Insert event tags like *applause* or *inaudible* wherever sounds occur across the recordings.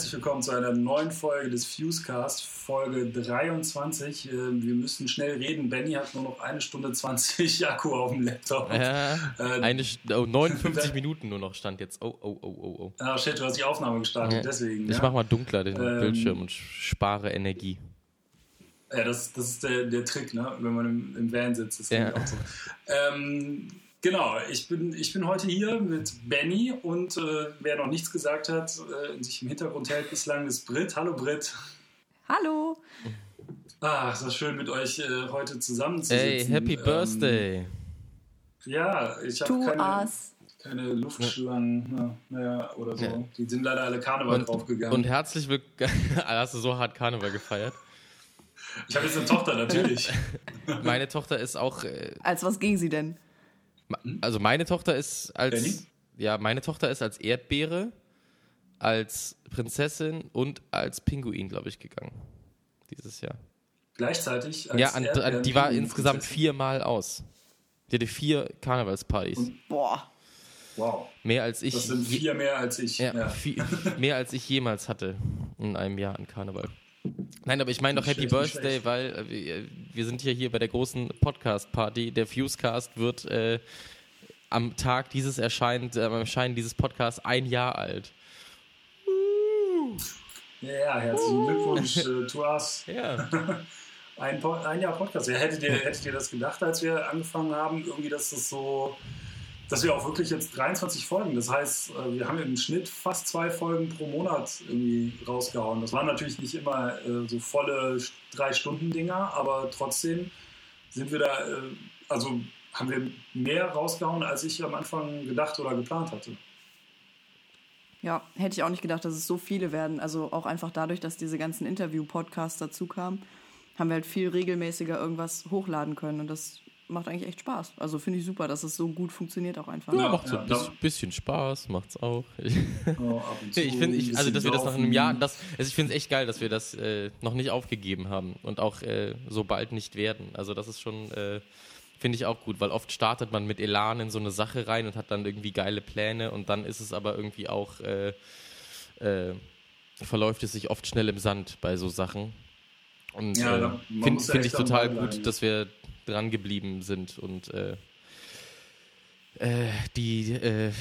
Herzlich willkommen zu einer neuen Folge des Fusecast, Folge 23. Äh, wir müssen schnell reden. Benny hat nur noch eine Stunde 20 *laughs* Akku auf dem Laptop. Ja, äh, eine, oh, 59 *laughs* Minuten nur noch stand jetzt. Oh, oh, oh, oh, oh. Ah, shit, du hast die Aufnahme gestartet, ja. deswegen. Ich ja? mach mal dunkler den ähm, Bildschirm und spare Energie. Ja, das, das ist der, der Trick, ne? wenn man im, im Van sitzt. Das ja. auch so. Ähm, Genau, ich bin, ich bin heute hier mit Benny und äh, wer noch nichts gesagt hat äh, und sich im Hintergrund hält bislang, ist Brit. Hallo Brit. Hallo. Ah, es war schön mit euch äh, heute zusammenzusitzen. Hey, Happy ähm, Birthday. Ja, ich habe keine, keine Luftschlangen naja, oder so. Ja. Die sind leider alle Karneval und, draufgegangen. Und herzlich willkommen. *laughs* Hast du so hart Karneval gefeiert? Ich habe jetzt eine Tochter, natürlich. *laughs* Meine Tochter ist auch. Äh, Als was ging sie denn? Also meine Tochter ist als Benny? ja meine Tochter ist als Erdbeere, als Prinzessin und als Pinguin, glaube ich, gegangen dieses Jahr. Gleichzeitig? ja, an, an, die war insgesamt viermal aus. Die hatte vier Karnevalspartys. Und, boah. Wow. Mehr als ich. Das sind vier mehr als ich. Ja, ja. Vier, *laughs* mehr als ich jemals hatte in einem Jahr an Karneval. Nein, aber ich meine doch Happy Birthday, weil äh, wir sind ja hier bei der großen Podcast-Party. Der Fusecast wird äh, am Tag dieses erscheint, äh, am Erscheinen dieses Podcasts ein Jahr alt. Ja, herzlichen Glückwunsch äh, *laughs* to us. Ja. ein, ein, Jahr Podcast. Ja, hättet, ihr, hättet ihr das gedacht, als wir angefangen haben, irgendwie, dass das so dass wir auch wirklich jetzt 23 Folgen, das heißt, äh, wir haben im Schnitt fast zwei Folgen pro Monat irgendwie rausgehauen. Das waren natürlich nicht immer äh, so volle Drei-Stunden-Dinger, aber trotzdem sind wir da, äh, also haben wir mehr rausgehauen, als ich am Anfang gedacht oder geplant hatte. Ja, hätte ich auch nicht gedacht, dass es so viele werden. Also auch einfach dadurch, dass diese ganzen Interview-Podcasts dazu kamen, haben wir halt viel regelmäßiger irgendwas hochladen können. Und das macht eigentlich echt Spaß. Also finde ich super, dass es so gut funktioniert auch einfach. Ja, macht so ein ja, bisschen Spaß, macht's auch. *laughs* Oh, ich finde, ich, also dass wir das nach einem Jahr, das, also ich finde es echt geil, dass wir das äh, noch nicht aufgegeben haben und auch äh, so bald nicht werden. Also das ist schon, äh, finde ich auch gut, weil oft startet man mit Elan in so eine Sache rein und hat dann irgendwie geile Pläne und dann ist es aber irgendwie auch, äh, äh, verläuft es sich oft schnell im Sand bei so Sachen. Und ja, äh, finde find ich total gut, dass wir dran geblieben sind und äh, äh, die äh,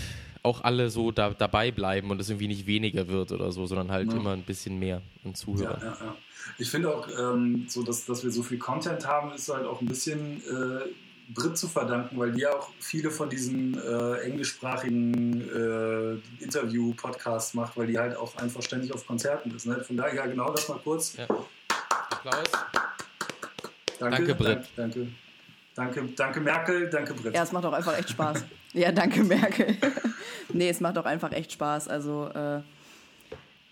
auch alle so da, dabei bleiben und es irgendwie nicht weniger wird oder so, sondern halt ja. immer ein bisschen mehr an Zuhörern. Ja, ja. Ich finde auch, ähm, so dass, dass wir so viel Content haben, ist halt auch ein bisschen äh, Brit zu verdanken, weil die ja auch viele von diesen äh, englischsprachigen äh, Interview-Podcasts macht, weil die halt auch einfach ständig auf Konzerten ist. Ne? Von daher genau das mal kurz. Applaus. Danke, danke Britt. Danke, danke, danke Merkel, danke Britt. Ja, es macht auch einfach echt Spaß. ja, danke Merkel. *laughs* nee, es macht auch einfach echt Spaß. Also äh,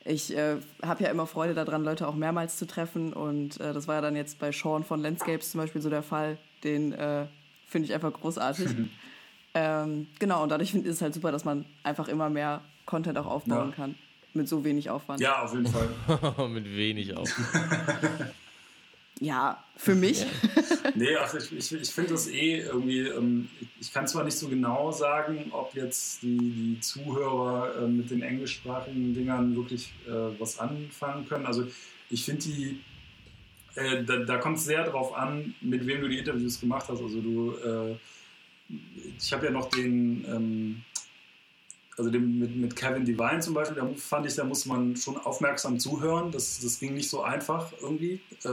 ich äh, habe ja immer Freude daran, Leute auch mehrmals zu treffen. Und äh, das war ja dann jetzt bei Sean von Landscapes zum Beispiel so der Fall. Den äh, finde ich einfach großartig. *laughs* ähm, genau, und dadurch ist es halt super, dass man einfach immer mehr Content auch aufbauen ja. kann. Mit so wenig Aufwand. Ja, auf jeden Fall. *laughs* mit wenig Aufwand. Ja, für mich. nee, ach, ich, ich, ich finde das eh irgendwie, ähm, ich kann zwar nicht so genau sagen, ob jetzt die, die Zuhörer äh, mit den englischsprachigen Dingern wirklich äh, was anfangen können. Also ich finde die, äh, da, da kommt es sehr darauf an, mit wem du die Interviews gemacht hast. Also du, äh, ich habe ja noch den, ähm, also den, mit, mit Kevin Devine zum Beispiel, da fand ich, da muss man schon aufmerksam zuhören. Das, das ging nicht so einfach irgendwie. Äh,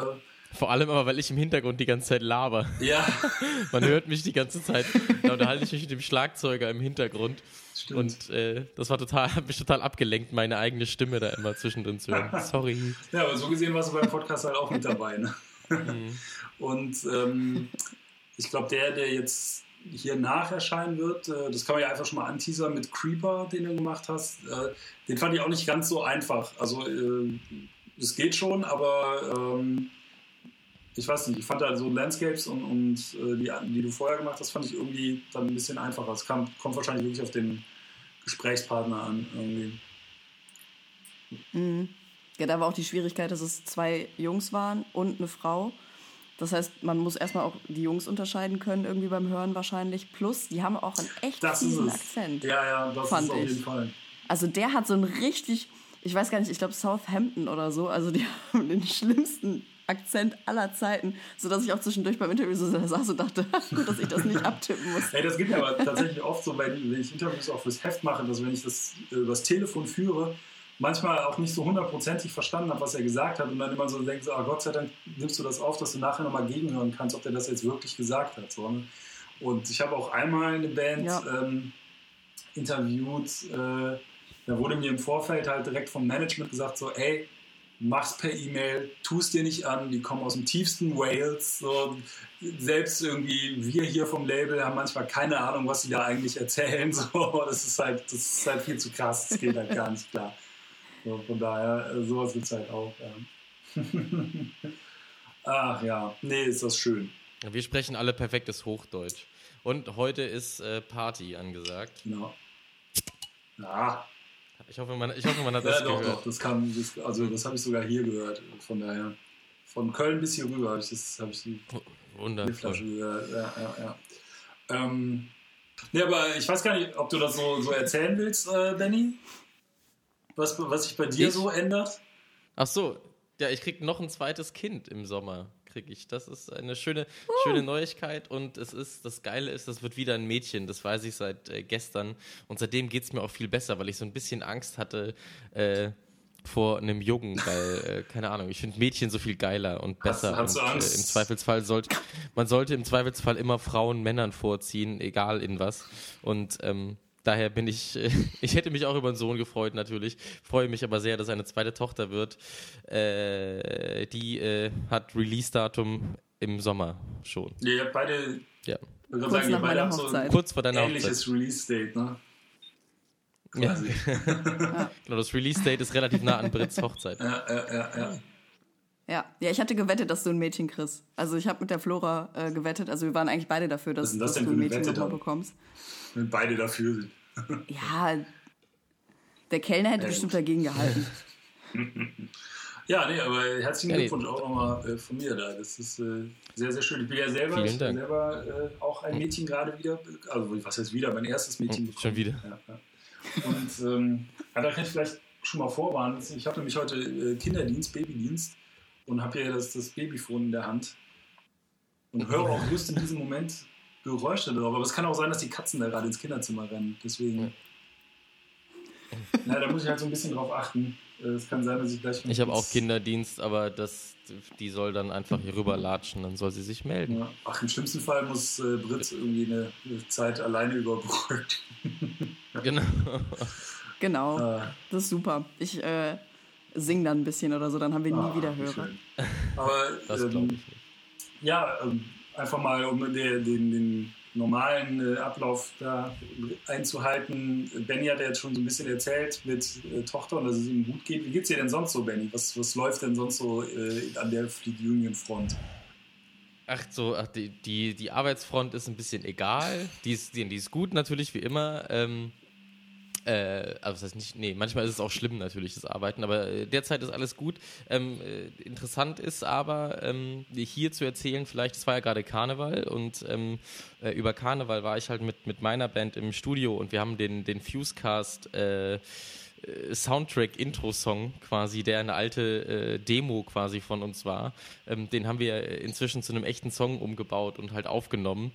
vor allem aber, weil ich im Hintergrund die ganze Zeit laber. Ja. *laughs* Man hört mich die ganze Zeit. Da unterhalte ich mich mit dem Schlagzeuger im Hintergrund. Stimmt. Und äh, das war total, hat mich total abgelenkt, meine eigene Stimme da immer zwischendrin zu hören. *laughs* Sorry. Ja, aber so gesehen warst du beim Podcast halt auch mit dabei. Ne? Mhm. Und ähm, ich glaube, der, der jetzt hier nach erscheinen wird, äh, das kann man ja einfach schon mal anteasern mit Creeper, den du gemacht hast. Äh, den fand ich auch nicht ganz so einfach. Also, es äh, geht schon, aber. Ähm, ich weiß nicht, ich fand da so Landscapes und, und äh, die, die du vorher gemacht hast, fand ich irgendwie dann ein bisschen einfacher. Es kam, kommt wahrscheinlich wirklich auf den Gesprächspartner an. Irgendwie. Mhm. Ja, da war auch die Schwierigkeit, dass es zwei Jungs waren und eine Frau. Das heißt, man muss erstmal auch die Jungs unterscheiden können, irgendwie beim Hören wahrscheinlich. Plus, die haben auch einen echt fiesen Akzent. Ja, ja, das fand ist auf jeden Fall. Also der hat so einen richtig, ich weiß gar nicht, ich glaube Southampton oder so. Also die *laughs* haben den schlimmsten Akzent aller Zeiten, sodass ich auch zwischendurch beim Interview so saß und dachte, *laughs* gut, dass ich das nicht abtippen muss. Hey, das geht mir aber tatsächlich oft so, wenn, wenn ich Interviews auch fürs Heft mache, dass wenn ich das äh, übers Telefon führe, manchmal auch nicht so hundertprozentig verstanden habe, was er gesagt hat und dann immer so denkst, ah, Gott sei Dank nimmst du das auf, dass du nachher nochmal gegenhören kannst, ob der das jetzt wirklich gesagt hat. So, ne? Und ich habe auch einmal eine Band ja. ähm, interviewt, äh, da wurde mir im Vorfeld halt direkt vom Management gesagt, so, ey, mach's per E-Mail, tust dir nicht an, die kommen aus dem tiefsten Wales. So. Selbst irgendwie wir hier vom Label haben manchmal keine Ahnung, was sie da eigentlich erzählen. *laughs* So. Das, ist halt, das ist halt viel zu krass, das geht halt gar nicht klar. So, von daher, äh, sowas gibt es halt auch. Ja. *laughs* Ach ja, nee, ist das schön. Wir sprechen alle perfektes Hochdeutsch. Und heute ist äh, Party angesagt. Ja. Ja. Ich hoffe, man, ich hoffe, man hat ja, das doch, gehört. Doch, das kam, das, also das habe ich sogar hier gehört. Von daher, von Köln bis hier rüber habe ich, das, hab ich die, die Flasche gehört. Ja, ja, ja. Ähm, nee, aber ich weiß gar nicht, ob du das so, so erzählen willst, äh, Benny? Was, was sich bei dir ich? so ändert? Ach so, ja, ich krieg noch ein zweites Kind im Sommer kriege ich. Das ist eine schöne, uh. schöne Neuigkeit und es ist, das Geile ist, das wird wieder ein Mädchen. Das weiß ich seit äh, gestern und seitdem geht es mir auch viel besser, weil ich so ein bisschen Angst hatte, äh, vor einem Jungen, weil, äh, keine Ahnung, ich finde Mädchen so viel geiler und besser. Hast, hast und, äh, Im Zweifelsfall sollte, man sollte im Zweifelsfall immer Frauen Männern vorziehen, egal in was. Und ähm, daher bin ich, *laughs* ich hätte mich auch über einen Sohn gefreut natürlich, freue mich aber sehr, dass eine zweite Tochter wird. Äh, die äh, hat Release-Datum im Sommer schon. Ja, ihr habt beide, ja. kurz, sagen, nach Hochzeit. So kurz vor deiner ähnliches Release-Date, ne? Ja. *laughs* genau, das Release-Date ist relativ nah an Brits Hochzeit. Ja, ja, ja, ja. Ja, ja, ich hatte gewettet, dass du ein Mädchen kriegst. Also ich habe mit der Flora äh, gewettet. Also wir waren eigentlich beide dafür, dass, das dass du ein Mädchen nochmal bekommst. Wenn beide dafür sind. ja, der Kellner hätte ja, bestimmt gut. dagegen gehalten. *laughs* ja, nee, aber herzlichen ja, Glückwunsch auch nochmal äh, von mir da. Das ist äh, sehr, sehr schön. Ich bin ja selber, ich bin selber äh, auch ein Mädchen gerade wieder, also was heißt wieder, mein erstes Mädchen bekommen. Schon wieder. Ja, ja. Und ähm, ja, da kann ich vielleicht schon mal vorwarnen. Ich habe nämlich heute äh, Kinderdienst, Babydienst und habe hier das, das Babyphone in der Hand und höre auch just in diesem Moment Geräusche drauf. Aber es kann auch sein, dass die Katzen da gerade ins Kinderzimmer rennen. Deswegen. Ja, da muss ich halt so ein bisschen drauf achten. Äh, es kann sein, dass ich gleich. Ich habe auch Kinderdienst, aber das, die soll dann einfach hier rüber latschen, dann soll sie sich melden. Ja. Ach, im schlimmsten Fall muss äh, Brit irgendwie eine Zeit alleine überbrücken. genau. Genau. Ah. Das ist super. Ich äh, sing dann ein bisschen oder so, dann haben wir nie ah, wieder Hörer. *laughs* Aber das ähm, ich ja, ähm, einfach mal um den, den, den normalen äh, Ablauf da einzuhalten. Benny hat ja jetzt schon so ein bisschen erzählt mit äh, Tochter und dass es ihm gut geht. Wie geht es dir denn sonst so, Benny? Was, was läuft denn sonst so äh, an der Fleet Union Front? Ach so, ach, die, die, die Arbeitsfront ist ein bisschen egal. Die ist, die, die ist gut natürlich, wie immer. Ähm, äh, also das heißt nicht, nee, manchmal ist es auch schlimm natürlich, das Arbeiten, aber äh, derzeit ist alles gut. Ähm, äh, interessant ist aber, ähm, hier zu erzählen, vielleicht, es war ja gerade Karneval und ähm, äh, über Karneval war ich halt mit, mit meiner Band im Studio und wir haben den, den Fusecast äh, Soundtrack-Intro-Song quasi, der eine alte äh, Demo quasi von uns war. Ähm, den haben wir inzwischen zu einem echten Song umgebaut und halt aufgenommen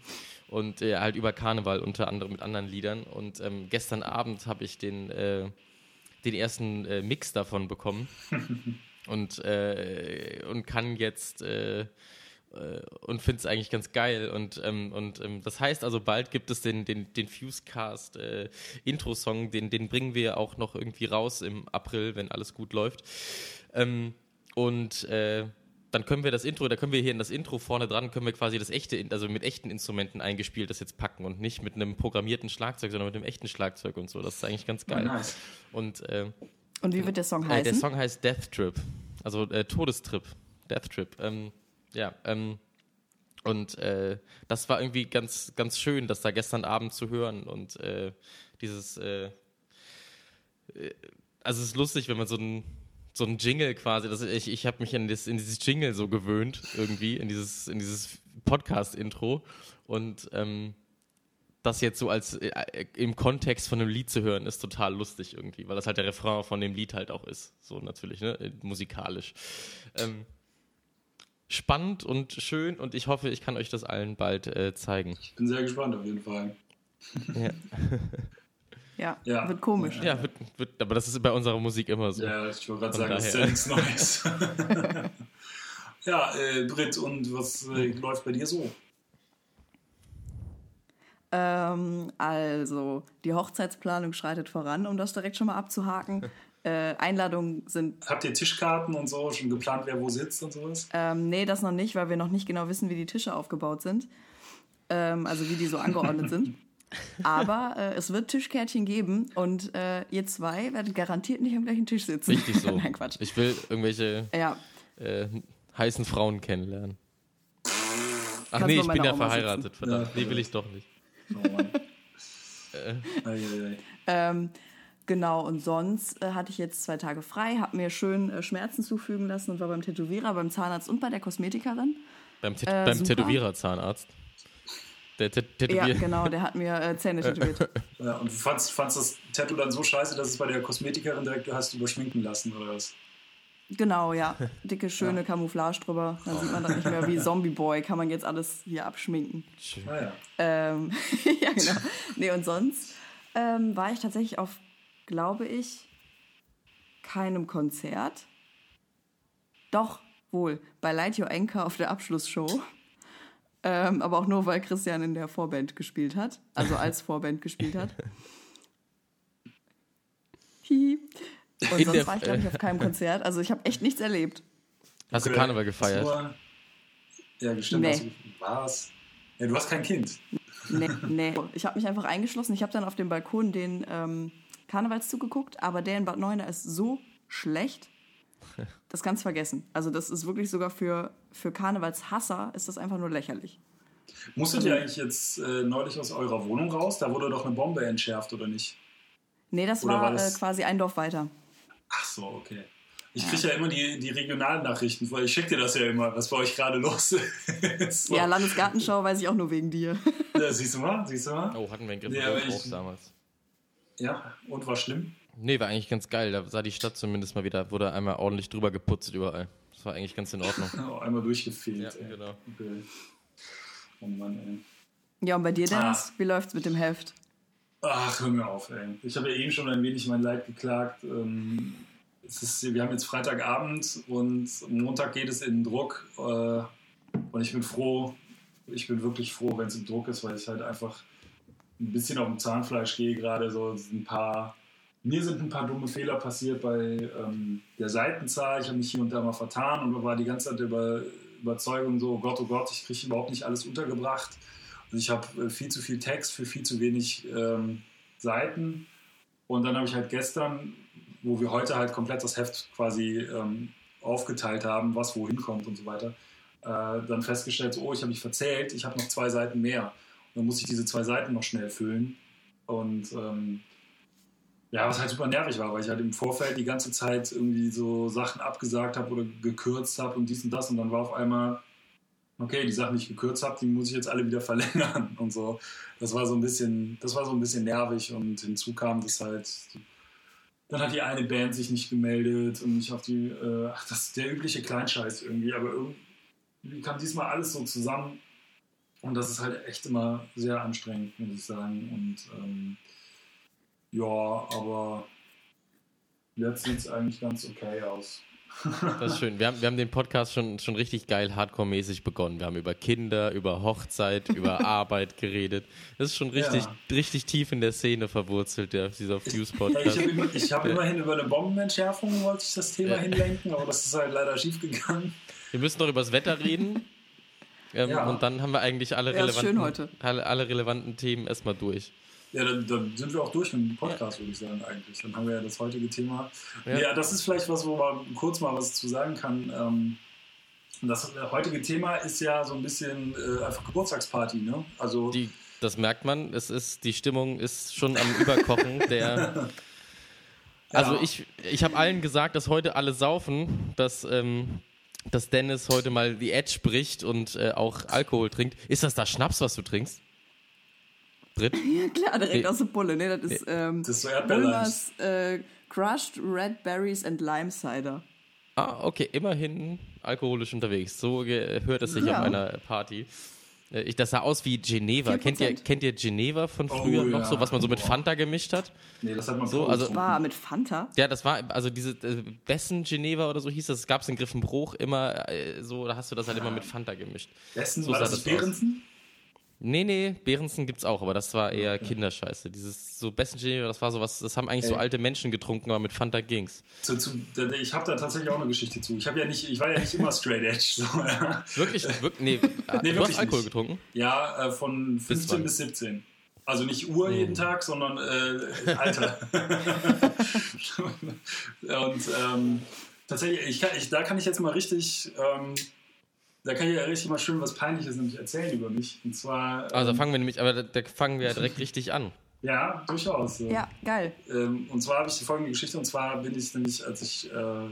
und äh, halt über Karneval unter anderem mit anderen Liedern. Und ähm, gestern Abend habe ich den, äh, den ersten äh, Mix davon bekommen *laughs* und, äh, und kann jetzt äh, äh, und finde es eigentlich ganz geil. Und, ähm, und ähm, das heißt also, bald gibt es den, den, den Fusecast äh, Intro-Song, den, den bringen wir auch noch irgendwie raus im April, wenn alles gut läuft. Ähm, und äh, dann können wir das Intro, da können wir hier in das Intro vorne dran, können wir quasi das echte, also mit echten Instrumenten eingespielt das jetzt packen und nicht mit einem programmierten Schlagzeug, sondern mit einem echten Schlagzeug und so. Das ist eigentlich ganz geil. Oh, nice. Und, äh, und wie wird der Song heißen? Äh, der Song heißt Death Trip, also äh, Todestrip, Death Trip. Ähm, ja, ähm, und äh, das war irgendwie ganz, ganz schön, das da gestern Abend zu hören und äh, dieses, äh, äh, also es ist lustig, wenn man so ein so ein Jingle quasi. Das, ich ich habe mich in, das, in dieses Jingle so gewöhnt, irgendwie, in dieses, in dieses Podcast-Intro. Und ähm, das jetzt so als äh, im Kontext von einem Lied zu hören, ist total lustig irgendwie, weil das halt der Refrain von dem Lied halt auch ist. So natürlich, ne? Äh, musikalisch. Ähm, spannend und schön und ich hoffe, ich kann euch das allen bald äh, zeigen. Ich bin sehr gespannt auf jeden Fall. Ja. *laughs* ja, ja, wird komisch. Ja, wird, wird, aber das ist bei unserer Musik immer so. Ja, ich wollte gerade sagen, das ist ja nichts Neues. *laughs* ja, äh, Britt, und was äh, läuft bei dir so? Ähm, also, die Hochzeitsplanung schreitet voran, um das direkt schon mal abzuhaken. *laughs* Äh, Einladungen sind. Habt ihr Tischkarten und so schon geplant, wer wo sitzt und sowas? Ähm, nee, das noch nicht, weil wir noch nicht genau wissen, wie die Tische aufgebaut sind. Ähm, also wie die so angeordnet sind. *laughs* Aber äh, es wird Tischkärtchen geben und äh, ihr zwei werdet garantiert nicht am gleichen Tisch sitzen. Richtig so. *laughs* Nein, Quatsch. Ich will irgendwelche ja. äh, heißen Frauen kennenlernen. Ach Kannst nee, ich bin ja verheiratet, sitzen. verdammt. Ja, nee, will ich doch nicht. Oh Mann. äh. ähm, Genau, und sonst äh, hatte ich jetzt zwei Tage frei, habe mir schön äh, Schmerzen zufügen lassen und war beim Tätowierer, beim Zahnarzt und bei der Kosmetikerin. Beim, Tät äh, beim Tätowierer Zahnarzt? Der Tätowier Ja, genau, der hat mir äh, Zähne *laughs* tätowiert. ja, und du fandst, fandst das Tattoo dann so scheiße, dass es bei der Kosmetikerin direkt hast überschminken lassen, oder was? Genau, ja. *laughs* Dicke, schöne ja. Camouflage drüber. Dann sieht man das nicht mehr wie *laughs* Zombie Boy. Kann man jetzt alles hier abschminken. Schön. Ah, ja. Ähm, ja, genau. Nee, und sonst ähm, war ich tatsächlich auf glaube ich, keinem Konzert. Doch, wohl, bei Light Your Anchor auf der Abschlussshow. Ähm, aber auch nur, weil Christian in der Vorband gespielt hat. Also als *laughs* Vorband gespielt hat. *laughs* Hihi. Und in sonst war ich, glaube ich, auf keinem *laughs* Konzert. Also ich habe echt nichts erlebt. Hast du Karneval gefeiert? Ja, bestimmt. Nee. Du, was? Ja, du hast kein Kind. Nee, nee. Ich habe mich einfach eingeschlossen. Ich habe dann auf dem Balkon den ähm, Karnevalszug geguckt, aber der in Bad Neuenahr ist so schlecht, *laughs* das kannst du vergessen. Also das ist wirklich sogar für, für Karnevalshasser ist das einfach nur lächerlich. Musstet ihr eigentlich jetzt äh, neulich aus eurer Wohnung raus? Da wurde doch eine Bombe entschärft, oder nicht? Nee, das oder war, war das... Äh, quasi ein Dorf weiter. Ach so, okay. Ich kriege ja immer die, die regionalen Nachrichten, weil ich schicke dir das ja immer, was bei euch gerade los ist. *laughs* so. Ja, Landesgartenschau weiß ich auch nur wegen dir. Ja, siehst du mal, siehst du mal. Oh, hatten wir einen Griff ja, ich, damals. Ja, und war schlimm? Nee, war eigentlich ganz geil. Da sah die Stadt zumindest mal wieder, wurde einmal ordentlich drüber geputzt überall. Das war eigentlich ganz in Ordnung. *laughs* oh, einmal durchgefehlt. Ja, ey. genau. Okay. Oh Mann, ey. Ja, und bei dir, Dennis, ah. wie läuft's mit dem Heft? Ach, hör mir auf, ey. Ich habe ja eben schon ein wenig mein Leid geklagt. Ähm, es ist, wir haben jetzt Freitagabend und Montag geht es in den Druck. Äh, und ich bin froh, ich bin wirklich froh, wenn es im Druck ist, weil ich halt einfach ein bisschen auf dem Zahnfleisch gehe gerade. So ein paar, mir sind ein paar dumme Fehler passiert bei ähm, der Seitenzahl. Ich habe mich hier und da mal vertan und war die ganze Zeit über Überzeugung so, oh Gott, oh Gott, ich kriege überhaupt nicht alles untergebracht. Und ich habe äh, viel zu viel Text für viel zu wenig ähm, Seiten. Und dann habe ich halt gestern, wo wir heute halt komplett das Heft quasi ähm, aufgeteilt haben, was wohin kommt und so weiter, äh, dann festgestellt, so, oh, ich habe mich verzählt, ich habe noch zwei Seiten mehr. Dann muss ich diese zwei Seiten noch schnell füllen. Und ähm, ja, was halt super nervig war, weil ich halt im Vorfeld die ganze Zeit irgendwie so Sachen abgesagt habe oder gekürzt habe und dies und das. Und dann war auf einmal, okay, die Sachen, die ich gekürzt habe, die muss ich jetzt alle wieder *laughs* verlängern und so. Das war so ein bisschen, das war so ein bisschen nervig und hinzu kam das halt. Dann hat die eine Band sich nicht gemeldet und ich auf die, äh, ach, das ist der übliche Kleinscheiß irgendwie, aber irgendwie kam diesmal alles so zusammen und das ist halt echt immer sehr anstrengend, muss ich sagen. Und ähm, ja, aber jetzt sieht es eigentlich ganz okay aus. Das ist schön. Wir haben, wir haben den Podcast schon, schon richtig geil hardcore-mäßig begonnen. Wir haben über Kinder, über Hochzeit, über *laughs* Arbeit geredet. Das ist schon richtig, ja. richtig tief in der Szene verwurzelt, der, dieser Fuse-Podcast. Ich habe hab immerhin über eine Bombenentschärfung wollte ich das Thema ja. hinlenken, aber das ist halt leider schief gegangen. Wir müssen noch über das Wetter reden. Ähm, ja. Und dann haben wir eigentlich alle, ja, relevanten, alle, alle, relevanten Themen erstmal durch. Ja, dann, dann, sind wir auch durch mit dem Podcast, ja. würde ich sagen, eigentlich. Dann haben wir ja das heutige Thema. Ja, ja das ist vielleicht was, wo man kurz mal was zu sagen kann. Ähm, das heutige Thema ist ja so ein bisschen äh, einfach Geburtstagsparty, ne? Also. Die, das merkt man. Es ist, die Stimmung ist schon am Überkochen. *laughs* der. Also ja. ich, ich habe allen gesagt, dass heute alle saufen, dass ähm, dass Dennis heute mal die Edge bricht und äh, auch Alkohol trinkt. Ist das da Schnaps, was du trinkst? Sprit? *laughs* ja, klar, direkt nee. aus der Pulle. Nee, das ist, ähm, das ist so äh, Crushed Red Berries and Lime Cider. Ah, okay, immerhin alkoholisch unterwegs. So hört es sich ja. auf einer Party. Äh, ich, das sah aus wie Geneva. Kennt ihr, kennt ihr Geneva von oh früher oh, noch ja. so, was man so mit Fanta gemischt hat? Nee, das hat man so. Also, das war mit Fanta? Ja, das war, also diese äh, Bessen Geneva oder so hieß das. Es gab es in Griffenbruch immer äh, so, da hast du das halt immer mit Fanta gemischt. Bessen, so war das, das Behrensen? Nee, nee, Behrensen gibt's auch, aber das war eher okay. Kinderscheiße. Dieses so besten Geneva, das war so was, das haben eigentlich Ey. so alte Menschen getrunken, aber mit Fanta ging's. Zu, zu, ich habe da tatsächlich auch eine Geschichte zu. Ich habe ja nicht, ich war ja nicht immer straight edge. So, ja. *laughs* Wirklich? wirklich? Nee, *laughs* nee, du hast Alkohol nicht. getrunken? Ja, äh, von 15 bis, bis 17. Also nicht Uhr hm. jeden Tag, sondern äh, Alter. *laughs* Und ähm, tatsächlich, ich kann, ich, da kann ich jetzt mal richtig ähm, da kann ich ja richtig mal schön was Peinliches nämlich erzählen über mich. Und zwar. Also ähm, fangen wir nämlich, aber da, da fangen wir ja direkt richtig an. Ja, durchaus. Ja, geil. Ähm, und zwar habe ich die folgende Geschichte, und zwar bin ich nämlich, als ich, äh,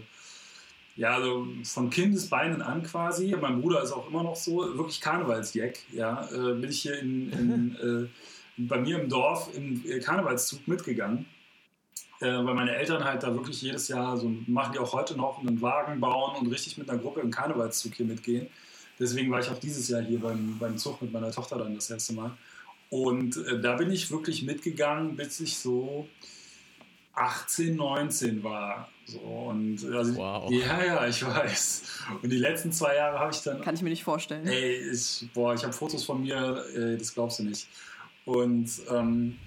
ja, also von Kindesbeinen an quasi, mein Bruder ist auch immer noch so, wirklich Karnevalsjack, ja, äh, bin ich hier in, in äh, bei mir im Dorf im Karnevalszug mitgegangen äh, weil meine Eltern halt da wirklich jedes Jahr so machen die auch heute noch einen Wagen bauen und richtig mit einer Gruppe im Karnevalszug hier mitgehen. Deswegen war ich auch dieses Jahr hier beim, beim Zug mit meiner Tochter dann das erste Mal. Und äh, da bin ich wirklich mitgegangen, bis ich so 18, 19 war. So, und also, wow. Ja, ja, ich weiß. Und die letzten zwei Jahre habe ich dann. Kann ich mir nicht vorstellen. Ey, ich, boah, ich habe Fotos von mir, ey, das glaubst du nicht. Und ähm,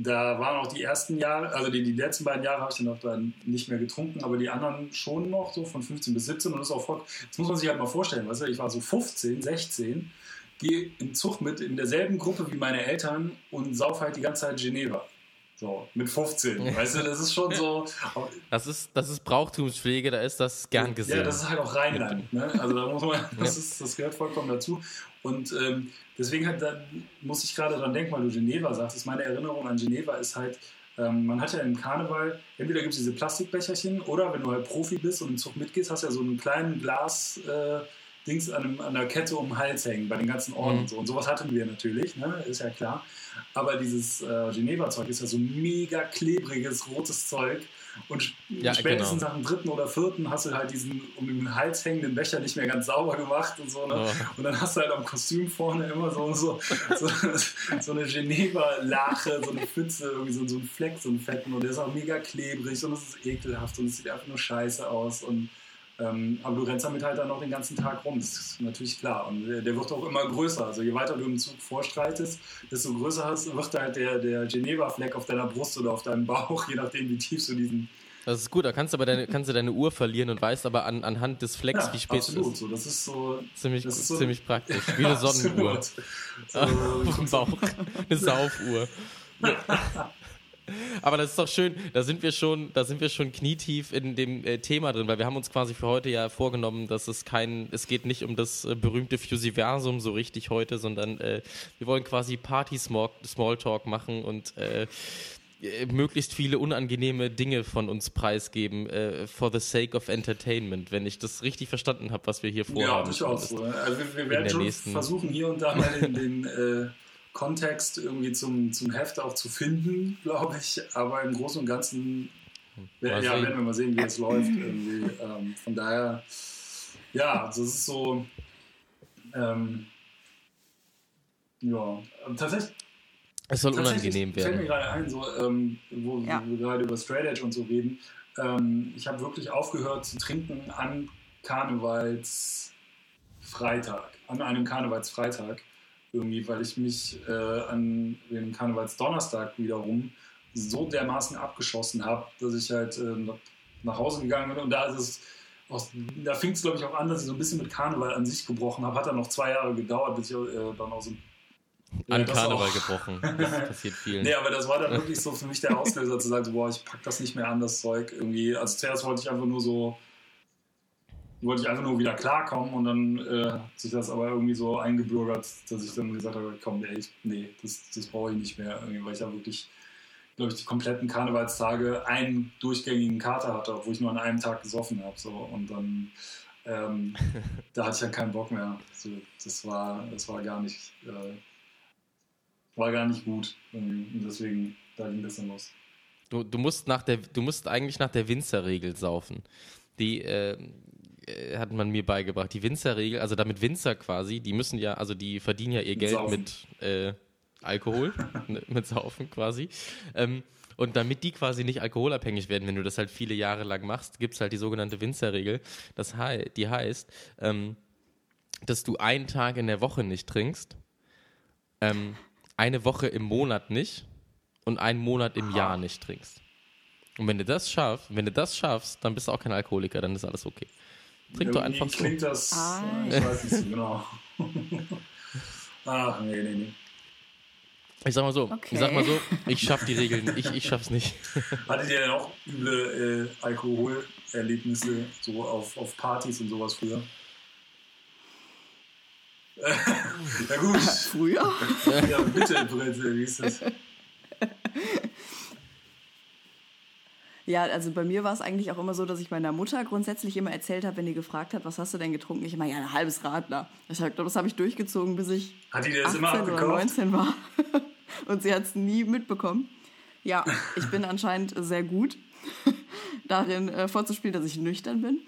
da waren auch die ersten Jahre, also die, die letzten beiden Jahre habe ich dann auch dann nicht mehr getrunken, aber die anderen schon noch, so von 15 bis 17 und das ist auch voll, das muss man sich halt mal vorstellen, weißt du, ich war so 15, 16, gehe im Zug mit in derselben Gruppe wie meine Eltern und sauf halt die ganze Zeit Geneva. So, mit 15. Weißt du, das ist schon so. Das ist, das ist Brauchtumspflege, da ist das gern gesehen. Ja, das ist halt auch Rheinland. Ne? Also da muss man, das, ist, das gehört vollkommen dazu. Und ähm, deswegen halt, da muss ich gerade dran denken, weil du Geneva sagst. Meine Erinnerung an Geneva ist halt, ähm, man hat ja im Karneval, entweder gibt es diese Plastikbecherchen oder wenn du halt Profi bist und im Zug mitgehst, hast du ja so einen kleinen Glas. Äh, Dings an, einem, an der Kette um den Hals hängen, bei den ganzen Orden mhm. und so. Und sowas hatten wir natürlich, ne? ist ja klar. Aber dieses äh, Geneva-Zeug ist ja so mega klebriges, rotes Zeug. Und ja, spätestens genau. nach dem dritten oder vierten hast du halt diesen um den Hals hängenden Becher nicht mehr ganz sauber gemacht und so. Ne? Oh. Und dann hast du halt am Kostüm vorne immer so, so, so, *laughs* so eine Geneva-Lache, so eine Pfütze, irgendwie so, so ein Fleck, so einen fetten. Und der ist auch mega klebrig und es ist ekelhaft und es sieht einfach nur scheiße aus. Und ähm, aber du rennst damit halt dann noch den ganzen Tag rum, das ist natürlich klar. Und der, der wird auch immer größer. Also je weiter du im Zug vorstreitest, desto größer hast, wird halt der, der Geneva-Fleck auf deiner Brust oder auf deinem Bauch, *laughs* je nachdem, wie tief du diesen. Das ist gut, da kannst du aber deine, kannst du deine Uhr verlieren und weißt aber an, anhand des Flecks, ja, wie spät es ist. So. Das ist so. Ziemlich, ist so, ziemlich praktisch. *laughs* Wie eine Sonnenuhr. So, *laughs* auf dem Bauch. Eine Saufuhr. Aber das ist doch schön, da sind wir schon, da sind wir schon knietief in dem äh, Thema drin, weil wir haben uns quasi für heute ja vorgenommen, dass es kein, es geht nicht um das äh, berühmte Fusiversum so richtig heute, sondern äh, wir wollen quasi Party-Smalltalk machen und äh, äh, möglichst viele unangenehme Dinge von uns preisgeben, äh, for the sake of entertainment, wenn ich das richtig verstanden habe, was wir hier vorhaben. Ja, durchaus. So. Also wir, wir werden schon versuchen, hier und da mal in den äh, Kontext irgendwie zum, zum Heft auch zu finden, *laughs* glaube ich. Aber im Großen und Ganzen ja, werden wir mal sehen, wie es läuft. Irgendwie. Ähm, von daher, ja, also es ist so. Ähm, ja, tatsächlich. Es soll unangenehm werden. Fällt mir gerade ein, so, ähm, wo, ja. wir gerade über Straight Edge und so reden. Ähm, ich habe wirklich aufgehört zu trinken an Karnevalsfreitag, an einem Karnevalsfreitag irgendwie, weil ich mich äh, an den Karnevalsdonnerstag wiederum so dermaßen abgeschossen habe, dass ich halt äh, nach Hause gegangen bin und da ist es aus, da fing es, glaube ich, auch an, dass ich so ein bisschen mit Karneval an sich gebrochen habe. Hat dann noch zwei Jahre gedauert, bis ich äh, dann auch so. An Karneval auch, gebrochen. *laughs* Das passiert vielen. nee, aber das war dann wirklich so für mich der Auslöser zu sagen, so, boah, ich pack das nicht mehr an, das Zeug irgendwie. Also zuerst wollte ich einfach nur so wollte ich einfach nur wieder klarkommen und dann äh, hat sich das aber irgendwie so eingebürgert, dass ich dann gesagt habe, komm, ey, nee, das, das brauche ich nicht mehr, weil ich ja wirklich, glaube ich, die kompletten Karnevalstage einen durchgängigen Kater hatte, obwohl ich nur an einem Tag gesoffen habe. So. Und dann ähm, *laughs* da hatte ich ja keinen Bock mehr. So, das, war, das war gar nicht. Äh, war gar nicht gut. Und deswegen, da ging das dann los. Du, du, musst nach der, du musst eigentlich nach der Winzerregel saufen. Die äh, hat man mir beigebracht. Die Winzerregel, also damit Winzer quasi, die müssen ja, also die verdienen ja ihr Geld Saufen. mit äh, Alkohol, *laughs* ne, mit Saufen quasi. Ähm, und damit die quasi nicht alkoholabhängig werden, wenn du das halt viele Jahre lang machst, gibt es halt die sogenannte Winzerregel. Das he die heißt, ähm, dass du einen Tag in der Woche nicht trinkst, ähm, eine Woche im Monat nicht und einen Monat im Jahr nicht trinkst. Und wenn du das schaffst, wenn du das schaffst, dann bist du auch kein Alkoholiker, dann ist alles okay. Trink doch einfach so. Klingt das, ah. ich weiß nicht so genau. *laughs* Ach, nee, nee, nee. Ich sag mal so, okay. ich sag mal so, ich schaff die Regeln, ich, ich schaff's nicht. *laughs* Hattet ihr denn auch üble äh, Alkoholerlebnisse so auf, auf Partys und sowas früher? *laughs* ja gut. Früher? ja, bitte, Brette, wie ist das? Ja, also bei mir war es eigentlich auch immer so, dass ich meiner Mutter grundsätzlich immer erzählt habe, wenn die gefragt hat, was hast du denn getrunken? Ich immer, ja, ein halbes Radler. Ich glaube, das habe ich durchgezogen, bis ich hat die das 18 immer oder 19 war. *laughs* Und sie hat es nie mitbekommen. Ja, ich bin anscheinend sehr gut *laughs* darin äh, vorzuspielen, dass ich nüchtern bin.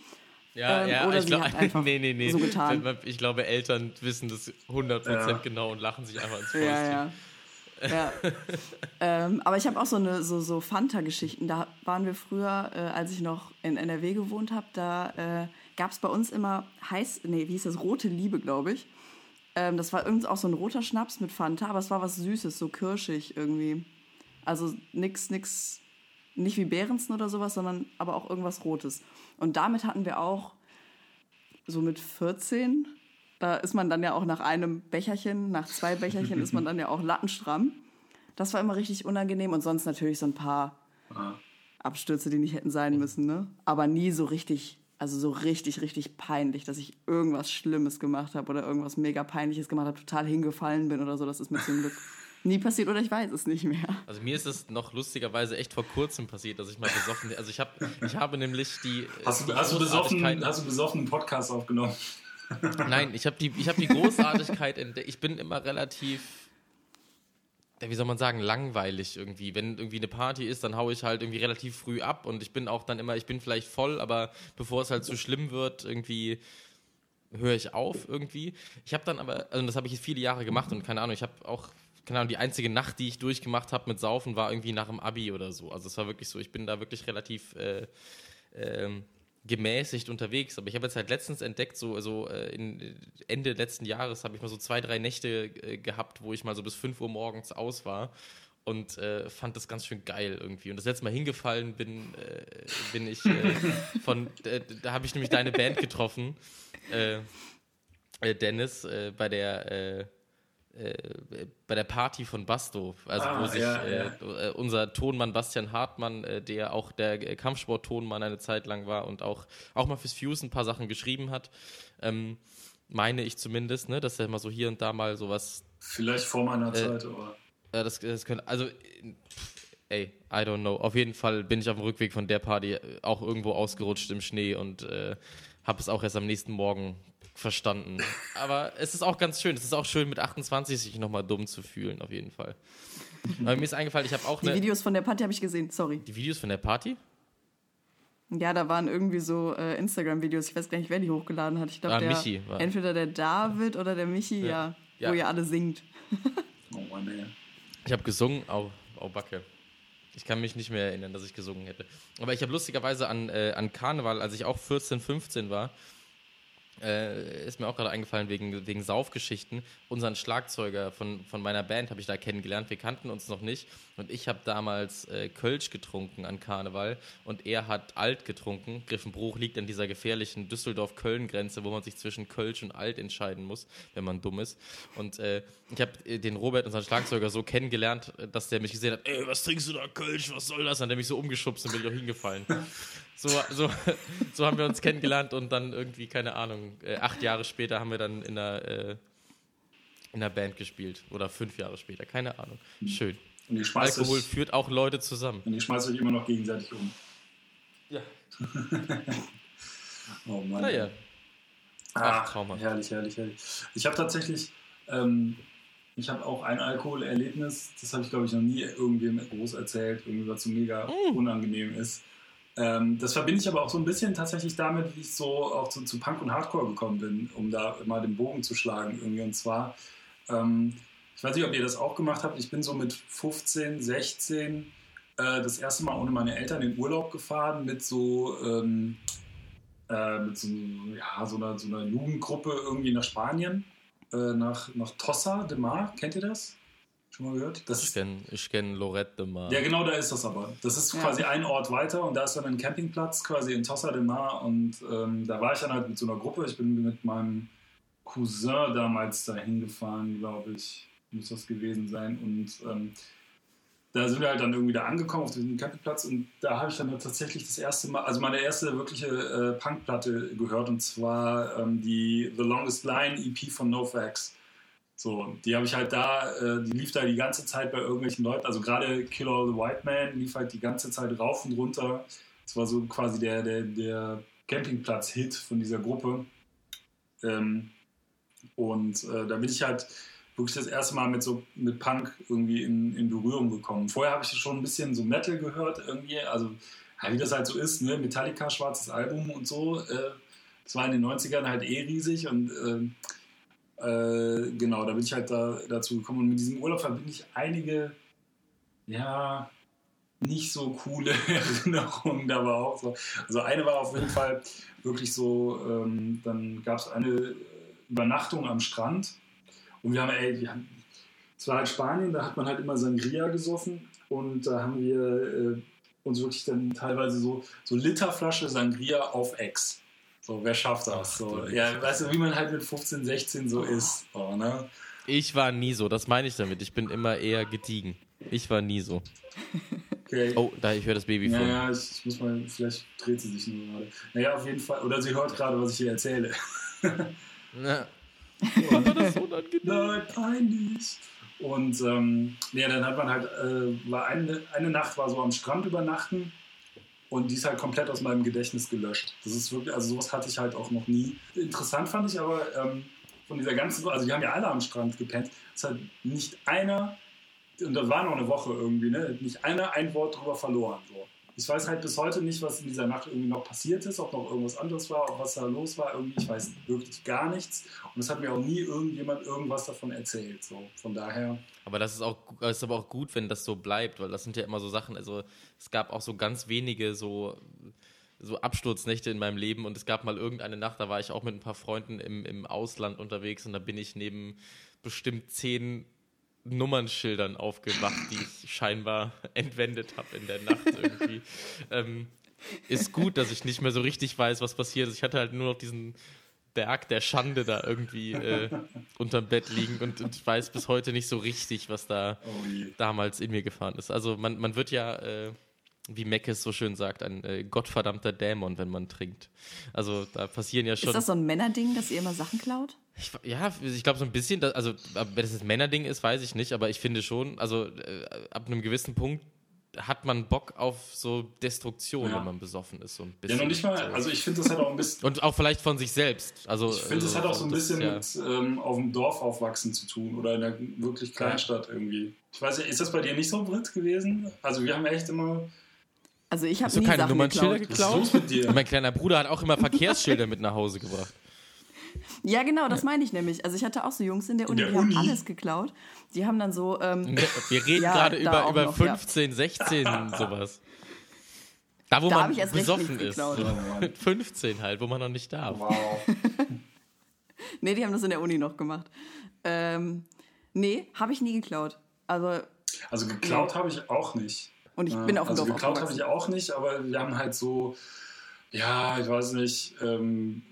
Ja, ähm, ja, oder ich glaube, *laughs* nee, nee, nee. So getan. Ich glaube, Eltern wissen das 100% ja. genau und lachen sich einfach ins Fäustchen. Ja, ja. Ja. *laughs* ähm, aber ich habe auch so eine so, so Fanta-Geschichten. Da waren wir früher, äh, als ich noch in NRW gewohnt habe, da äh, gab es bei uns immer heiß, nee, wie hieß das, rote Liebe, glaube ich. Ähm, das war irgendwie auch so ein roter Schnaps mit Fanta, aber es war was Süßes, so kirschig irgendwie. Also nix, nix, nicht wie Behrensen oder sowas, sondern aber auch irgendwas Rotes. Und damit hatten wir auch so mit 14 da ist man dann ja auch nach einem Becherchen, nach zwei Becherchen ist man *laughs* dann ja auch lattenstramm. Das war immer richtig unangenehm und sonst natürlich so ein paar ah. Abstürze, die nicht hätten sein müssen, ne? Aber nie so richtig, also so richtig, richtig peinlich, dass ich irgendwas Schlimmes gemacht habe oder irgendwas mega Peinliches gemacht habe, total hingefallen bin oder so. Das ist mir zum Glück *laughs* nie passiert oder ich weiß es nicht mehr. Also mir ist es noch lustigerweise echt vor kurzem passiert, dass ich mal besoffen, also ich habe, ich habe nämlich die. Hast, du, hast, du besoffen, hast du besoffen einen Podcast aufgenommen? Nein, ich habe die, hab die Großartigkeit entdeckt. Ich bin immer relativ, wie soll man sagen, langweilig irgendwie. Wenn irgendwie eine Party ist, dann haue ich halt irgendwie relativ früh ab und ich bin auch dann immer, ich bin vielleicht voll, aber bevor es halt zu schlimm wird, irgendwie höre ich auf irgendwie. Ich habe dann aber, also das habe ich jetzt viele Jahre gemacht und keine Ahnung, ich habe auch keine Ahnung, die einzige Nacht, die ich durchgemacht habe mit Saufen, war irgendwie nach dem Abi oder so. Also es war wirklich so, ich bin da wirklich relativ äh, ähm, gemäßigt unterwegs. Aber ich habe jetzt halt letztens entdeckt, so, so äh, in, Ende letzten Jahres habe ich mal so zwei, drei Nächte äh, gehabt, wo ich mal so bis 5 Uhr morgens aus war und äh, fand das ganz schön geil irgendwie. Und das letzte Mal hingefallen bin, äh, bin ich äh, von, *laughs* äh, da habe ich nämlich deine Band getroffen, Dennis, bei der äh, bei der Party von Basto, also ah, wo sich ja, äh, ja. Äh, unser Tonmann Bastian Hartmann, äh, der auch der Kampfsport-Tonmann eine Zeit lang war und auch, auch mal fürs Fuse ein paar Sachen geschrieben hat, ähm, meine ich zumindest, ne, dass er mal so hier und da mal sowas. Vielleicht vor meiner Zeit, aber. Ja, das, das könnte, also, ey, I don't know. Auf jeden Fall bin ich auf dem Rückweg von der Party auch irgendwo ausgerutscht im Schnee und habe es auch erst am nächsten Morgen verstanden. Aber es ist auch ganz schön. Es ist auch schön, mit 28 sich nochmal dumm zu fühlen, auf jeden Fall. Aber mir ist eingefallen, ich habe auch Die Videos von der Party habe ich gesehen, sorry. Die Videos von der Party? Ja, da waren irgendwie so äh, Instagram-Videos. Ich weiß gar nicht, wer die hochgeladen hat. Ich glaube, ah, entweder der David oder der Michi, ja, ja, ja. wo ihr alle singt. *laughs* oh ey. Ich habe gesungen, au, au Backe. Ich kann mich nicht mehr erinnern, dass ich gesungen hätte. Aber ich habe lustigerweise an, äh, an Karneval, als ich auch 14, 15 war, äh, ist mir auch gerade eingefallen wegen, wegen Saufgeschichten. Unseren Schlagzeuger von, von meiner Band habe ich da kennengelernt. Wir kannten uns noch nicht. Und ich habe damals äh, Kölsch getrunken an Karneval. Und er hat Alt getrunken. Griffenbruch liegt an dieser gefährlichen Düsseldorf-Köln-Grenze, wo man sich zwischen Kölsch und Alt entscheiden muss, wenn man dumm ist. Und äh, ich habe äh, den Robert, unseren Schlagzeuger, so kennengelernt, dass der mich gesehen hat: Ey, was trinkst du da, Kölsch? Was soll das? Und dann hat er mich so umgeschubst und bin ich auch hingefallen. *laughs* So, so, *laughs* so haben wir uns kennengelernt und dann irgendwie, keine Ahnung, äh, acht Jahre später haben wir dann in einer, äh, in einer Band gespielt. Oder fünf Jahre später, keine Ahnung. Schön. Alkohol euch, führt auch Leute zusammen. Und ihr schmeißt euch immer noch gegenseitig um. Ja. *laughs* oh Mann. Naja. Ach, Ach Trauma. Herrlich, herrlich, herrlich. Ich habe tatsächlich ähm, Ich habe auch ein Alkoholerlebnis, das habe ich glaube ich noch nie irgendwem groß erzählt, irgendwie was so mega mm. unangenehm ist. Ähm, das verbinde ich aber auch so ein bisschen tatsächlich damit, wie ich so auch zu, zu, Punk und Hardcore gekommen bin, um da mal den Bogen zu schlagen irgendwie. Und zwar, ähm, ich weiß nicht, ob ihr das auch gemacht habt, ich bin so mit 15, 16 äh, das erste Mal ohne meine Eltern in Urlaub gefahren mit so, ähm, äh, mit so, ja, so, einer, so einer Jugendgruppe irgendwie nach Spanien, äh, nach, nach Tossa de Mar. Kennt ihr das? Schon mal gehört? Das ich kenne kenn Lorette de Mar. Ja, genau, da ist das aber. Das ist ja. quasi ein Ort weiter und da ist dann ein Campingplatz quasi in Tossa de Mar und ähm, da war ich dann halt mit so einer Gruppe. Ich bin mit meinem Cousin damals da hingefahren, glaube ich, muss das gewesen sein und ähm, da sind wir halt dann irgendwie da angekommen auf diesem Campingplatz und da habe ich dann tatsächlich das erste Mal, also meine erste wirkliche äh, Punkplatte gehört und zwar ähm, die The Longest Line EP von NoFX. So, die habe ich halt da, äh, die lief da die ganze Zeit bei irgendwelchen Leuten, also gerade Kill All the White Man lief halt die ganze Zeit rauf und runter. Das war so quasi der, der, der Campingplatz-Hit von dieser Gruppe. Ähm, und äh, da bin ich halt wirklich das erste Mal mit so mit Punk irgendwie in, in Berührung gekommen. Vorher habe ich schon ein bisschen so Metal gehört irgendwie, also wie das halt so ist, ne? Metallica, schwarzes Album und so. Äh, das war in den 90ern halt eh riesig und äh, genau, da bin ich halt da, dazu gekommen. Und mit diesem Urlaub verbinde ich einige, ja, nicht so coole *laughs* Erinnerungen da war auch so. Also eine war auf jeden Fall wirklich so, ähm, dann gab es eine Übernachtung am Strand und wir haben, ey, wir haben, es war halt Spanien, da hat man halt immer Sangria gesoffen und da haben wir äh, uns wirklich dann teilweise so, so Literflasche Sangria auf Ex so, wer schafft das? So, ja, weißt du, wie man halt mit 15, 16 so ist. So, ne? Ich war nie so, das meine ich damit. Ich bin immer eher gediegen. Ich war nie so. Okay. Oh, da ich höre das Baby von. Ja, ich, ich, muss mal, vielleicht dreht sie sich nur gerade. Naja, auf jeden Fall. Oder sie hört gerade, was ich hier erzähle. *laughs* Na. Oh, *laughs* war das unangenehm? Nein, peinlich. Und ähm, ja, dann hat man halt, äh, war eine, eine Nacht war so am Strand übernachten und die ist halt komplett aus meinem Gedächtnis gelöscht. Das ist wirklich, also sowas hatte ich halt auch noch nie. Interessant fand ich aber ähm, von dieser ganzen, also die haben ja alle am Strand gepennt, es hat nicht einer, und das war noch eine Woche irgendwie, ne, nicht einer ein Wort drüber verloren. So. Ich weiß halt bis heute nicht, was in dieser Nacht irgendwie noch passiert ist, ob noch irgendwas anderes war, ob was da los war. Irgendwie, ich weiß wirklich gar nichts. Und es hat mir auch nie irgendjemand irgendwas davon erzählt. So, von daher. Aber das ist auch, das ist aber auch gut, wenn das so bleibt, weil das sind ja immer so Sachen. Also es gab auch so ganz wenige so so Absturznächte in meinem Leben und es gab mal irgendeine Nacht, da war ich auch mit ein paar Freunden im, im Ausland unterwegs und da bin ich neben bestimmt zehn Nummernschildern aufgewacht, die ich scheinbar *laughs* entwendet habe in der Nacht irgendwie. *laughs* ähm, ist gut, dass ich nicht mehr so richtig weiß, was passiert ist. Ich hatte halt nur noch diesen Berg der Schande da irgendwie äh, *laughs* unterm Bett liegen und, und weiß bis heute nicht so richtig, was da oh damals in mir gefahren ist. Also man, man wird ja, äh, wie Meckes so schön sagt, ein äh, gottverdammter Dämon, wenn man trinkt. Also da passieren ja schon. Ist das so ein Männerding, dass ihr immer Sachen klaut? Ich, ja, ich glaube so ein bisschen, also ob das ein Männerding ist, weiß ich nicht, aber ich finde schon, also äh, ab einem gewissen Punkt hat man Bock auf so Destruktion, ja. wenn man besoffen ist. So ein bisschen. Ja, noch nicht mal, also ich finde, das hat auch ein bisschen. Und auch vielleicht von sich selbst. Also, ich finde, das hat auch so ein bisschen ja. mit ähm, auf dem Dorf aufwachsen zu tun oder in einer wirklich Kleinstadt ja. irgendwie. Ich weiß ja, ist das bei dir nicht so Brit gewesen? Also wir haben echt immer. Also ich habe nie keine Sachen Nummernschilder geklaut. geklaut? mit dir? mein kleiner Bruder hat auch immer Verkehrsschilder mit nach Hause gebracht. Ja, genau, das meine ich nämlich. Also ich hatte auch so Jungs in der Uni, in der die Uni? haben alles geklaut. Die haben dann so. Ähm, Wir reden ja, gerade über, über noch, 15, ja. 16, *laughs* sowas. Da, wo da man besoffen ist. So. *laughs* 15 halt, wo man noch nicht darf. Wow. *laughs* nee, die haben das in der Uni noch gemacht. Ähm, nee, habe ich nie geklaut. Also, also geklaut habe ich auch nicht. Und ich bin auf dem Also Dorf geklaut habe ich auch nicht, aber wir haben halt so, ja, ich weiß nicht, ähm,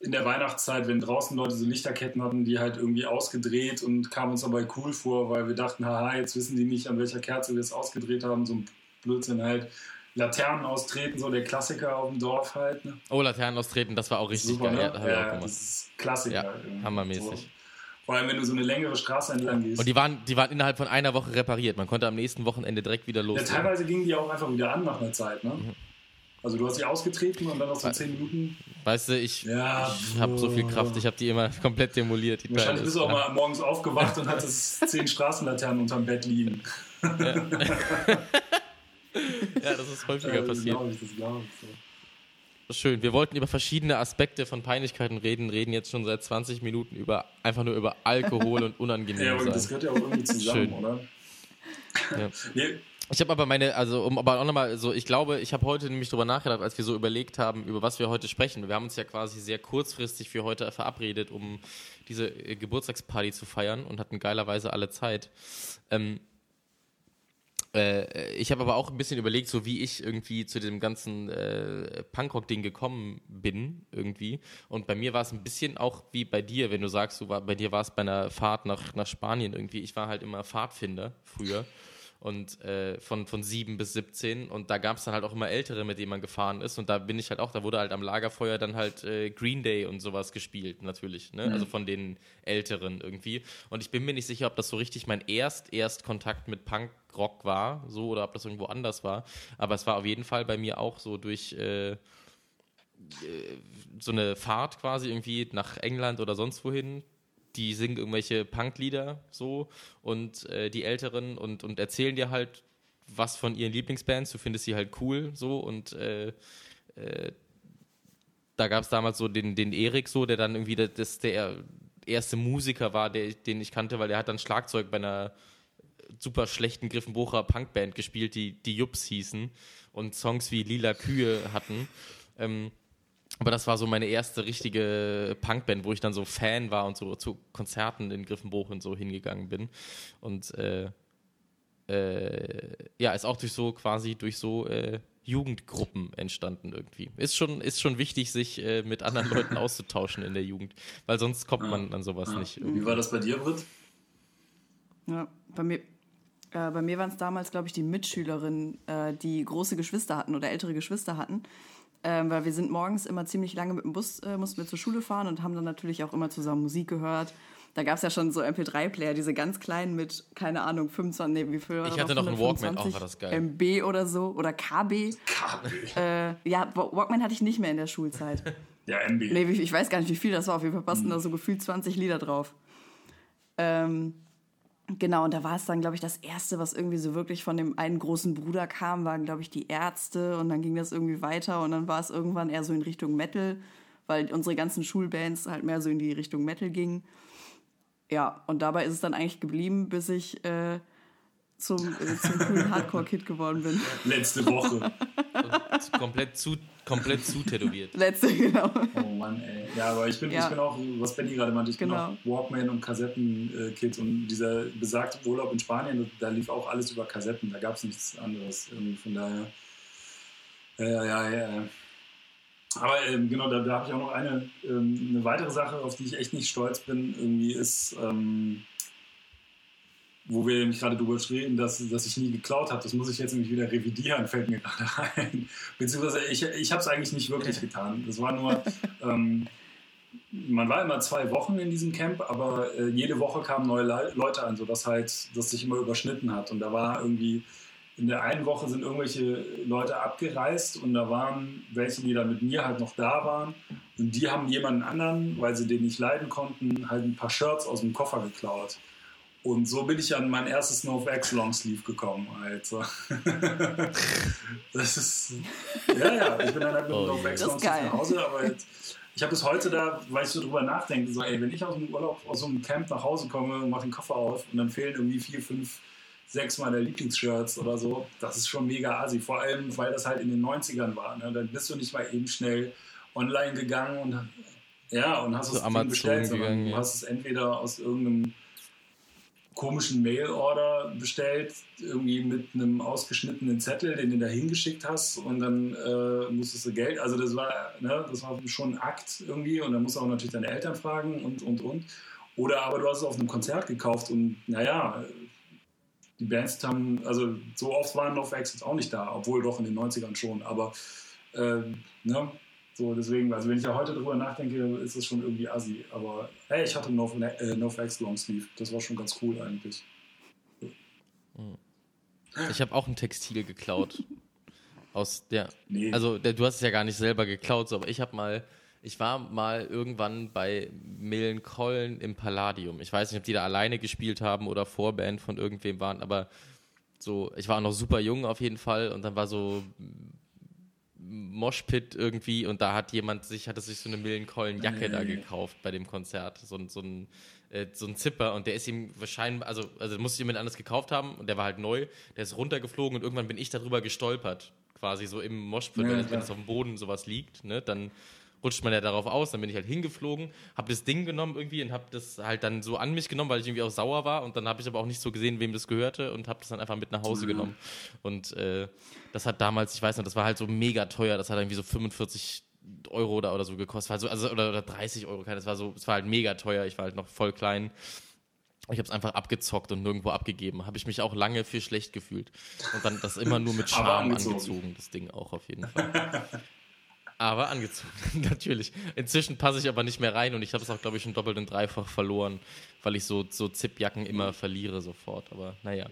in der Weihnachtszeit, wenn draußen Leute so Lichterketten hatten, die halt irgendwie ausgedreht und kamen uns dabei cool vor, weil wir dachten, haha, jetzt wissen die nicht, an welcher Kerze wir es ausgedreht haben, so ein Blödsinn halt. Laternen austreten, so der Klassiker auf dem Dorf halt. Ne? Oh, Laternen austreten, das war auch richtig Super, geil. Ne? Ja, das ist Klassiker. Ja, hammermäßig. So. Vor allem, wenn du so eine längere Straße entlang gehst. Und die waren, die waren innerhalb von einer Woche repariert. Man konnte am nächsten Wochenende direkt wieder los. Ja, teilweise gingen die auch einfach wieder an nach einer Zeit. Ne? Mhm. Also du hast dich ausgetreten und dann noch so 10 Minuten. Weißt du, ich, ja, ich habe so viel Kraft, ich habe die immer *laughs* komplett demoliert. Wahrscheinlich bist du auch mal morgens aufgewacht und hattest 10 Straßenlaternen unterm Bett liegen. Ja, *laughs* ja das ist häufiger das passiert. Ich, das glaube ich. So. Schön. Wir wollten über verschiedene Aspekte von Peinlichkeiten reden, reden jetzt schon seit 20 Minuten über einfach nur über Alkohol und unangenehm *laughs* Ja, aber das gehört ja auch irgendwie zusammen, Schön. oder? Ja. *laughs* Nee, ich habe aber meine, also um aber auch nochmal so, ich glaube, ich habe heute nämlich darüber nachgedacht, als wir so überlegt haben, über was wir heute sprechen. Wir haben uns ja quasi sehr kurzfristig für heute verabredet, um diese äh, Geburtstagsparty zu feiern und hatten geilerweise alle Zeit. Ähm, äh, ich habe aber auch ein bisschen überlegt, so wie ich irgendwie zu dem ganzen äh, Punkrock-Ding gekommen bin, irgendwie. Und bei mir war es ein bisschen auch wie bei dir, wenn du sagst, du war, bei dir war es bei einer Fahrt nach, nach Spanien irgendwie. Ich war halt immer Pfadfinder früher und äh, von, von sieben bis 17 und da gab es dann halt auch immer Ältere, mit denen man gefahren ist. Und da bin ich halt auch, da wurde halt am Lagerfeuer dann halt äh, Green Day und sowas gespielt, natürlich, ne? Mhm. also von den Älteren irgendwie. Und ich bin mir nicht sicher, ob das so richtig mein erst, erst Kontakt mit Punkrock war, so oder ob das irgendwo anders war, aber es war auf jeden Fall bei mir auch so durch äh, äh so eine Fahrt quasi irgendwie nach England oder sonst wohin, die singen irgendwelche Punklieder so und äh, die Älteren und, und erzählen dir halt was von ihren Lieblingsbands, du findest sie halt cool so und äh, äh, da gab es damals so den, den Erik so, der dann irgendwie das, der erste Musiker war, der, den ich kannte, weil der hat dann Schlagzeug bei einer super schlechten Griffenbrucher Punkband gespielt, die die Jups hießen und Songs wie Lila Kühe hatten. Ähm, aber das war so meine erste richtige Punkband, wo ich dann so Fan war und so zu Konzerten in Griffenbruch und so hingegangen bin. Und äh, äh, ja, ist auch durch so quasi durch so äh, Jugendgruppen entstanden irgendwie. Ist schon, ist schon wichtig, sich äh, mit anderen Leuten auszutauschen in der Jugend, weil sonst kommt man an sowas ja. nicht. Irgendwie. Wie war das bei dir, Britt? Ja, bei mir, äh, bei mir waren es damals, glaube ich, die Mitschülerinnen, äh, die große Geschwister hatten oder ältere Geschwister hatten ähm, weil wir sind morgens immer ziemlich lange mit dem Bus, äh, mussten wir zur Schule fahren und haben dann natürlich auch immer zusammen Musik gehört. Da gab es ja schon so MP3-Player, diese ganz kleinen mit, keine Ahnung, 25, nee, wie viel war Ich hatte noch einen Walkman, auch war das geil. MB oder so, oder KB. KB. Äh, ja, Walkman hatte ich nicht mehr in der Schulzeit. *laughs* ja, MB. Nee, ich weiß gar nicht, wie viel das war. Auf jeden Fall passten mhm. da so gefühlt 20 Lieder drauf. Ähm, Genau, und da war es dann, glaube ich, das erste, was irgendwie so wirklich von dem einen großen Bruder kam, waren, glaube ich, die Ärzte und dann ging das irgendwie weiter und dann war es irgendwann eher so in Richtung Metal, weil unsere ganzen Schulbands halt mehr so in die Richtung Metal gingen. Ja, und dabei ist es dann eigentlich geblieben, bis ich äh, zum, äh, zum coolen Hardcore-Kid geworden bin. Letzte Woche. komplett zu komplett zu tätowiert. Letzte, genau. Oh Mann, ey. Ja, aber ich bin, ja. ich bin auch, was Benny gerade meinte, ich genau. bin auch Walkman und Kassetten-Kid und dieser besagte Urlaub in Spanien, da lief auch alles über Kassetten, da gab es nichts anderes. Von daher. Ja, ja, ja, ja. Aber ähm, genau, da, da habe ich auch noch eine, ähm, eine weitere Sache, auf die ich echt nicht stolz bin. Irgendwie ist, ähm, wo wir nämlich gerade drüber reden, dass, dass ich nie geklaut habe. Das muss ich jetzt nämlich wieder revidieren, fällt mir gerade *laughs* ein. Beziehungsweise ich, ich habe es eigentlich nicht wirklich getan. Das war nur, *laughs* ähm, man war immer zwei Wochen in diesem Camp, aber äh, jede Woche kamen neue Le Leute an, sodass halt das sich immer überschnitten hat. Und da war irgendwie, in der einen Woche sind irgendwelche Leute abgereist und da waren welche, die dann mit mir halt noch da waren. Und die haben jemanden anderen, weil sie den nicht leiden konnten, halt ein paar Shirts aus dem Koffer geklaut. Und so bin ich an mein erstes NoFX Longsleeve gekommen, Alter. *laughs* das ist. Ja, ja, ich bin dann halt mit oh, NoFX Longsleeve nach Hause, aber jetzt, ich habe bis heute da, weil ich so drüber nachdenke, so, ey, wenn ich aus dem Urlaub, aus so einem Camp nach Hause komme und mache den Koffer auf und dann fehlen irgendwie vier, fünf, sechs meiner Lieblingsshirts oder so, das ist schon mega assi. Vor allem, weil das halt in den 90ern war. Ne? Dann bist du nicht mal eben schnell online gegangen und ja, und hast so es Amazon bestellt, sondern gegangen, du hast es entweder aus irgendeinem komischen Mail-Order bestellt, irgendwie mit einem ausgeschnittenen Zettel, den du da hingeschickt hast und dann äh, musstest du Geld, also das war, ne, das war schon ein Akt irgendwie und dann musst du auch natürlich deine Eltern fragen und, und, und. Oder aber du hast es auf einem Konzert gekauft und naja, die Bands haben, also so oft waren Love Exits auch nicht da, obwohl doch in den 90ern schon, aber äh, ne, so, deswegen, also wenn ich ja heute drüber nachdenke, ist es schon irgendwie assi. Aber hey, ich hatte No, äh, no Facts Long Sleeve. Das war schon ganz cool eigentlich. Ich habe auch ein Textil geklaut. *laughs* Aus der. Nee. Also der, du hast es ja gar nicht selber geklaut, so, aber ich habe mal. Ich war mal irgendwann bei Millencolin im Palladium. Ich weiß nicht, ob die da alleine gespielt haben oder Vorband von irgendwem waren, aber so, ich war noch super jung auf jeden Fall und dann war so Moshpit irgendwie und da hat jemand sich, hatte sich so eine Millencolin-Jacke da gekauft bei dem Konzert. So, so ein äh, so ein Zipper und der ist ihm wahrscheinlich, also, also musste jemand anders gekauft haben und der war halt neu, der ist runtergeflogen und irgendwann bin ich darüber gestolpert, quasi so im Moshpit, ja, wenn es auf dem Boden sowas liegt, ne, dann rutscht man ja darauf aus, dann bin ich halt hingeflogen, habe das Ding genommen irgendwie und habe das halt dann so an mich genommen, weil ich irgendwie auch sauer war und dann habe ich aber auch nicht so gesehen, wem das gehörte und habe das dann einfach mit nach Hause mhm. genommen und äh, das hat damals, ich weiß noch, das war halt so mega teuer, das hat irgendwie so 45 Euro oder, oder so gekostet. Also, also oder, oder 30 Euro, das war so, es war halt mega teuer, ich war halt noch voll klein. Ich habe es einfach abgezockt und nirgendwo abgegeben. Habe ich mich auch lange für schlecht gefühlt. Und dann das immer nur mit Charme angezogen. angezogen, das Ding auch auf jeden Fall. *laughs* aber angezogen, *laughs* natürlich. Inzwischen passe ich aber nicht mehr rein und ich habe es auch, glaube ich, schon doppelt und dreifach verloren, weil ich so, so Zipjacken immer verliere sofort. Aber naja.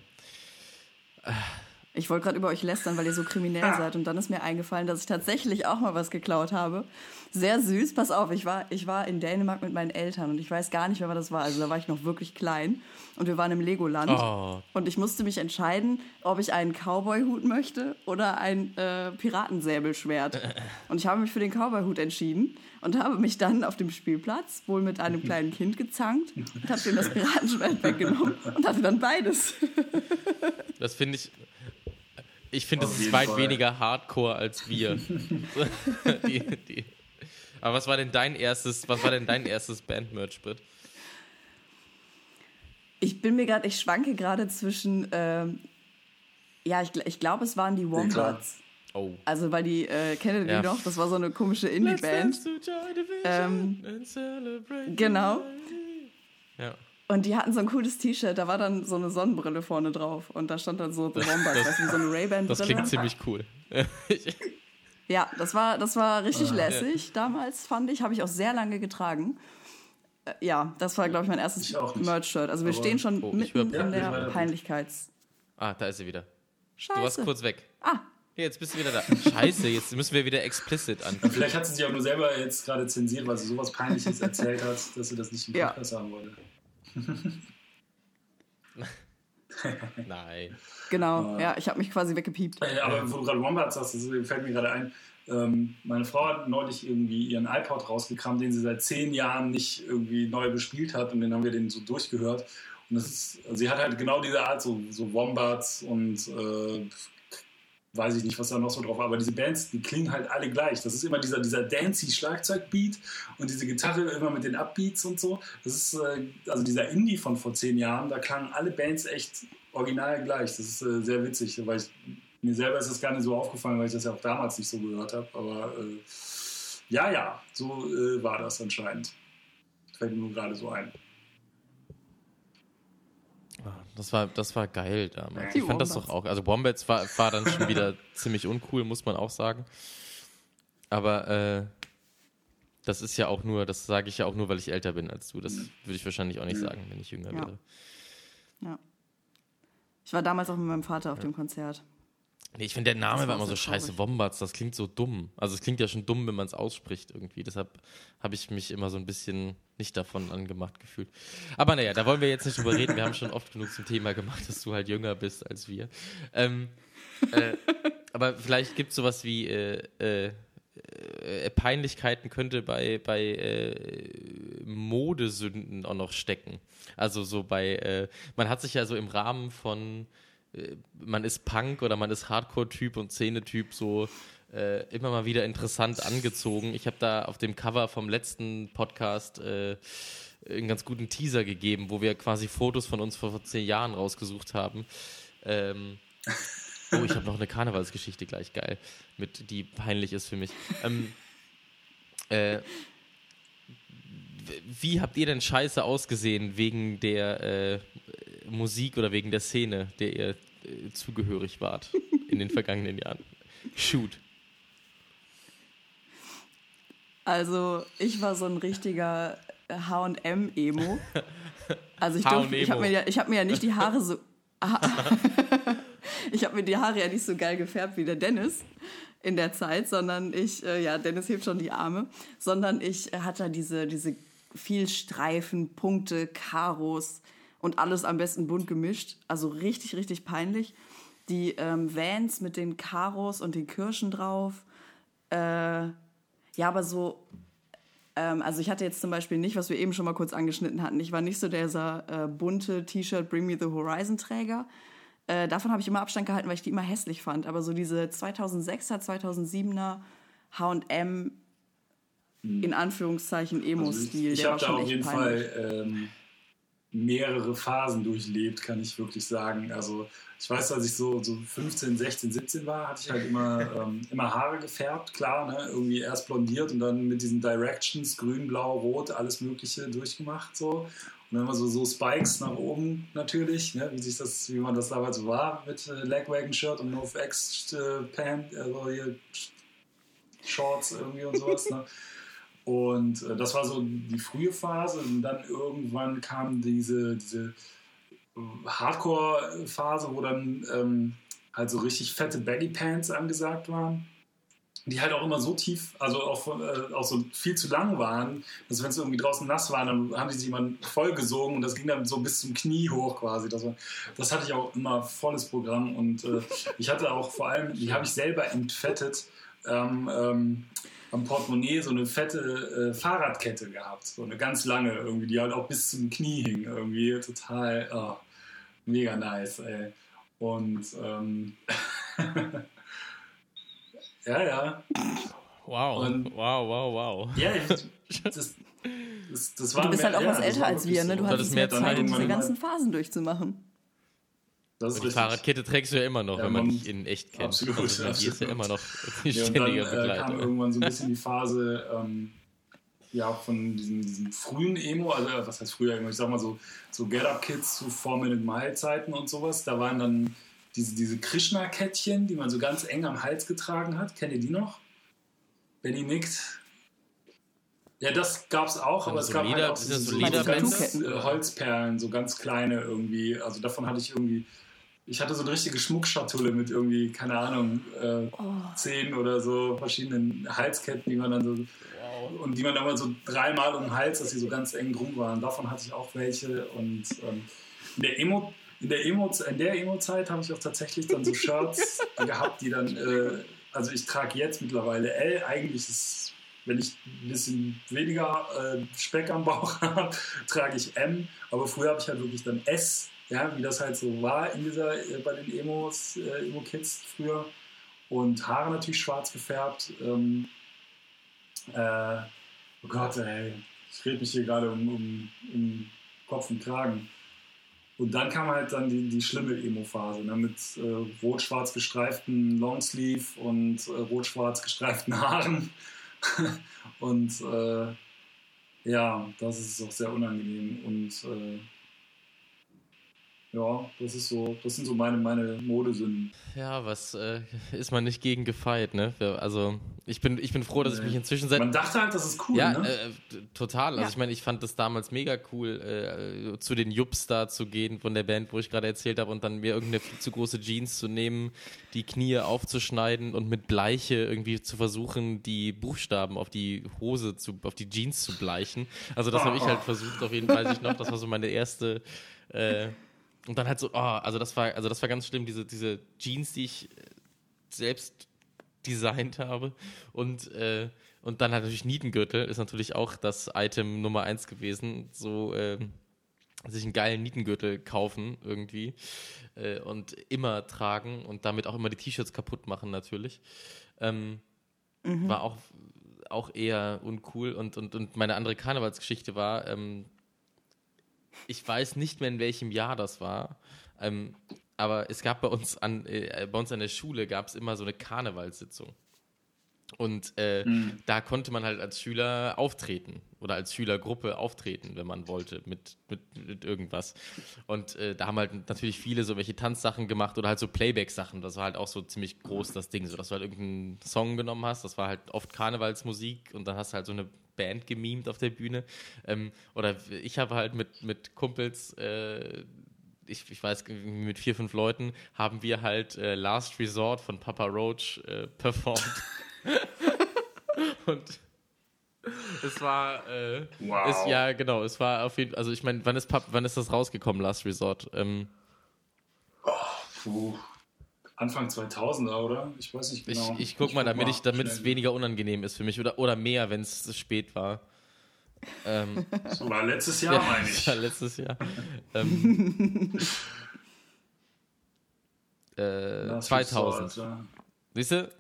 Ich wollte gerade über euch lästern, weil ihr so kriminell ah. seid. Und dann ist mir eingefallen, dass ich tatsächlich auch mal was geklaut habe. Sehr süß. Pass auf, ich war, ich war in Dänemark mit meinen Eltern und ich weiß gar nicht mehr, was das war. Also da war ich noch wirklich klein. Und wir waren im Legoland. Oh. Und ich musste mich entscheiden, ob ich einen Cowboy-Hut möchte oder ein äh, Piratensäbelschwert. *laughs* Und ich habe mich für den Cowboy-Hut entschieden und habe mich dann auf dem Spielplatz wohl mit einem kleinen Kind gezankt und habe ihm das Piratenschwert weggenommen und hatte dann beides. *laughs* Das finde ich ich finde, es ist weit Fall. weniger Hardcore als wir. *laughs* *laughs* die, die. Aber was war denn dein erstes, was war denn dein erstes Bandmerch, Brit? Ich bin mir gerade, ich schwanke gerade zwischen, ähm, ja, ich, ich glaube, es waren die Wombats. Oh. Also, weil die, äh, kennt ihr ja. die noch? Das war so eine komische Indie-Band. Ähm, genau. Ja. Und die hatten so ein cooles T-Shirt, da war dann so eine Sonnenbrille vorne drauf und da stand dann so The Wombats, das, weißt du, so eine Ray-Ban-Brille. Das klingt ziemlich cool. *laughs* ja, das war, das war richtig ah, lässig ja. damals, fand ich. Habe ich auch sehr lange getragen. Äh, ja, das war, glaube ich, mein erstes Merch-Shirt. Also wir Aber stehen schon oh, mitten in der Peinlichkeits... Ah, da ist sie wieder. Scheiße. Du warst kurz weg. Ah, jetzt bist du wieder da. Scheiße, jetzt müssen wir wieder explicit an. Vielleicht hat sie sich auch nur selber jetzt gerade zensiert, weil sie sowas Peinliches erzählt hat, dass sie das nicht im Podcast ja. haben wollte. *laughs* Nein. Genau, ja, ich habe mich quasi weggepiept. Äh, aber wo du gerade Wombats sagst, das fällt mir gerade ein. Ähm, meine Frau hat neulich irgendwie ihren iPod rausgekramt, den sie seit zehn Jahren nicht irgendwie neu bespielt hat und den haben wir den so durchgehört. Und das ist, also sie hat halt genau diese Art, so, so Wombats und äh, weiß ich nicht, was da noch so drauf war, aber diese Bands, die klingen halt alle gleich. Das ist immer dieser, dieser dancy Schlagzeugbeat und diese Gitarre immer mit den Upbeats und so. Das ist, äh, also dieser Indie von vor zehn Jahren, da klangen alle Bands echt original gleich. Das ist äh, sehr witzig, weil ich, mir selber ist das gar nicht so aufgefallen, weil ich das ja auch damals nicht so gehört habe. Aber äh, ja, ja, so äh, war das anscheinend. Fällt mir nur gerade so ein. Das war, das war geil damals. Die ich fand Wombats. das doch auch. Also Wombats war, war dann schon wieder *laughs* ziemlich uncool, muss man auch sagen. Aber äh, das ist ja auch nur, das sage ich ja auch nur, weil ich älter bin als du. Das würde ich wahrscheinlich auch nicht sagen, wenn ich jünger ja. wäre. Ja. Ich war damals auch mit meinem Vater auf ja. dem Konzert. Nee, ich finde, der Name war, immer so scheiße. Wombats, das klingt so dumm. Also, es klingt ja schon dumm, wenn man es ausspricht irgendwie. Deshalb habe ich mich immer so ein bisschen nicht davon angemacht gefühlt. Aber naja, da wollen wir jetzt nicht drüber reden. Wir haben schon oft genug zum Thema gemacht, dass du halt jünger bist als wir. Ähm, äh, aber vielleicht gibt es sowas wie äh, äh, äh, Peinlichkeiten könnte bei, bei äh, Modesünden auch noch stecken. Also so bei, äh, man hat sich ja so im Rahmen von man ist Punk oder man ist Hardcore-Typ und Szene-Typ so äh, immer mal wieder interessant angezogen. Ich habe da auf dem Cover vom letzten Podcast äh, einen ganz guten Teaser gegeben, wo wir quasi Fotos von uns vor, vor zehn Jahren rausgesucht haben. Ähm, oh, ich habe noch eine Karnevalsgeschichte gleich geil, mit die peinlich ist für mich. Ähm, äh, wie habt ihr denn scheiße ausgesehen wegen der äh, Musik oder wegen der Szene, der ihr äh, zugehörig wart in den vergangenen Jahren? Shoot. Also, ich war so ein richtiger HM-Emo. Also, ich, ich habe mir, ja, hab mir ja nicht die Haare so. *laughs* ich habe mir die Haare ja nicht so geil gefärbt wie der Dennis. in der Zeit, sondern ich, äh, ja, Dennis hebt schon die Arme, sondern ich äh, hatte diese, diese viel Streifen, Punkte, Karos und alles am besten bunt gemischt. Also richtig, richtig peinlich. Die ähm, Vans mit den Karos und den Kirschen drauf. Äh, ja, aber so ähm, also ich hatte jetzt zum Beispiel nicht, was wir eben schon mal kurz angeschnitten hatten, ich war nicht so dieser äh, bunte T-Shirt Bring Me the Horizon Träger. Äh, davon habe ich immer Abstand gehalten, weil ich die immer hässlich fand. Aber so diese 2006er, 2007er H&M in Anführungszeichen Emo-Stil. Also ich, ich habe da auf jeden peinlich. Fall ähm, mehrere Phasen durchlebt, kann ich wirklich sagen. Also ich weiß, als ich so, so 15, 16, 17 war, hatte ich halt immer, *laughs* ähm, immer Haare gefärbt, klar, ne? irgendwie erst blondiert und dann mit diesen Directions, grün, blau, rot, alles mögliche durchgemacht so. Und dann immer so, so Spikes nach oben natürlich, ne? wie, sich das, wie man das damals so war mit äh, Legwagon-Shirt und NoFX äh, also hier Shorts irgendwie und sowas. Ne? *laughs* Und äh, das war so die frühe Phase und dann irgendwann kam diese, diese Hardcore-Phase, wo dann ähm, halt so richtig fette Baggy Pants angesagt waren. Die halt auch immer so tief, also auch, äh, auch so viel zu lang waren, dass wenn es irgendwie draußen nass war, dann haben die sich immer vollgesogen und das ging dann so bis zum Knie hoch quasi. Das, war, das hatte ich auch immer volles Programm und äh, ich hatte auch vor allem, die habe ich selber entfettet. Ähm, ähm, am Portemonnaie so eine fette äh, Fahrradkette gehabt, so eine ganz lange irgendwie, die halt auch bis zum Knie hing, irgendwie total oh, mega nice, ey. Und ähm, *laughs* ja, ja. Wow, Und, wow, wow, wow. Ja, ich, das, das, das war Du bist mehr, halt auch ja, was älter als wir, ne? Du hattest mehr Zeit, um diese ganzen Phasen durchzumachen. Das ist die Fahrradkette trägst du ja immer noch, ja, wenn man dich in echt kennt. Absolut. Also, die ist ja immer noch ja, und dann, Äh, kam irgendwann so ein bisschen die Phase ähm, ja, von diesem, diesem, frühen Emo, also was heißt früher Emo, ich sag mal so, so Get Up Kids zu Four Minute Mile Zeiten und sowas. Da waren dann diese, diese Krishna-Kettchen, die man so ganz eng am Hals getragen hat. Kennt ihr die noch? Benny nickt. Ja, das gab es auch, aber so es gab Lieder, halt auch so, so, so ganz, äh, Holzperlen, so ganz kleine irgendwie. Also davon hatte ich irgendwie ich hatte so eine richtige Schmuckschatulle mit irgendwie, keine Ahnung, äh, oh. zehn oder so verschiedenen Halsketten, die man dann so und die man dann mal so dreimal um den Hals, dass sie so ganz eng drum waren. Davon hatte ich auch welche und ähm, in der Emo in der Emo in der Emo-Zeit habe ich auch tatsächlich dann so Shirts *laughs* gehabt, die dann äh, also ich trage jetzt mittlerweile L. Eigentlich ist wenn ich ein bisschen weniger äh, Speck am Bauch *laughs* habe, trage ich M. Aber früher habe ich halt wirklich dann S ja, wie das halt so war in dieser, äh, bei den Emos, äh, Emo-Kids früher. Und Haare natürlich schwarz gefärbt. Ähm, äh, oh Gott, ey, ich rede mich hier gerade um, um, um, Kopf und Kragen. Und dann kam halt dann die, die schlimme Emo-Phase ne, mit äh, rot-schwarz gestreiften Longsleeve und äh, rot-schwarz gestreiften Haaren. *laughs* und äh, ja, das ist auch sehr unangenehm. Und ja, das ist so, das sind so meine, meine Modesünden. Ja, was äh, ist man nicht gegen gefeit, ne? Also ich bin, ich bin froh, dass ich mich inzwischen seit. Man dachte halt, das ist cool, ja, ne? Äh, total. Also ja. ich meine, ich fand das damals mega cool, äh, zu den Jups da zu gehen von der Band, wo ich gerade erzählt habe, und dann mir irgendeine viel zu große Jeans zu nehmen, die Knie aufzuschneiden und mit Bleiche irgendwie zu versuchen, die Buchstaben auf die Hose zu, auf die Jeans zu bleichen. Also das oh, habe ich halt versucht, auf jeden Fall, ich noch. Das war so meine erste. Äh, und dann halt so, oh, also das war, also das war ganz schlimm, diese, diese Jeans, die ich äh, selbst designt habe. Und, äh, und dann halt natürlich Nietengürtel ist natürlich auch das Item Nummer eins gewesen. So, äh, sich einen geilen Nietengürtel kaufen irgendwie äh, und immer tragen und damit auch immer die T-Shirts kaputt machen natürlich. Ähm, mhm. War auch, auch eher uncool. Und, und, und meine andere Karnevalsgeschichte war, ähm, ich weiß nicht mehr, in welchem Jahr das war. Ähm, aber es gab bei uns an, äh, bei uns an der Schule gab es immer so eine Karnevalssitzung. Und äh, mhm. da konnte man halt als Schüler auftreten oder als Schülergruppe auftreten, wenn man wollte, mit, mit, mit irgendwas. Und äh, da haben halt natürlich viele so welche Tanzsachen gemacht oder halt so Playback-Sachen. Das war halt auch so ziemlich groß, das Ding, so dass du halt irgendeinen Song genommen hast. Das war halt oft Karnevalsmusik und dann hast du halt so eine Band gemimt auf der Bühne. Ähm, oder ich habe halt mit, mit Kumpels äh, ich, ich weiß, mit vier, fünf Leuten haben wir halt äh, Last Resort von Papa Roach äh, performt. *laughs* und es war, äh, wow. Es, ja, genau, es war auf jeden Fall, also ich meine, wann ist, wann ist das rausgekommen, Last Resort? Ähm, oh, puh. Anfang 2000er, oder? Ich weiß nicht genau. Ich, ich guck ich mal, damit, ich, damit es weniger unangenehm ist für mich oder, oder mehr, wenn es spät war. Ähm, *laughs* das war letztes Jahr, ja, meine *laughs* ich. War letztes Jahr. *laughs* ähm, äh, 2000. Ja. Siehst du?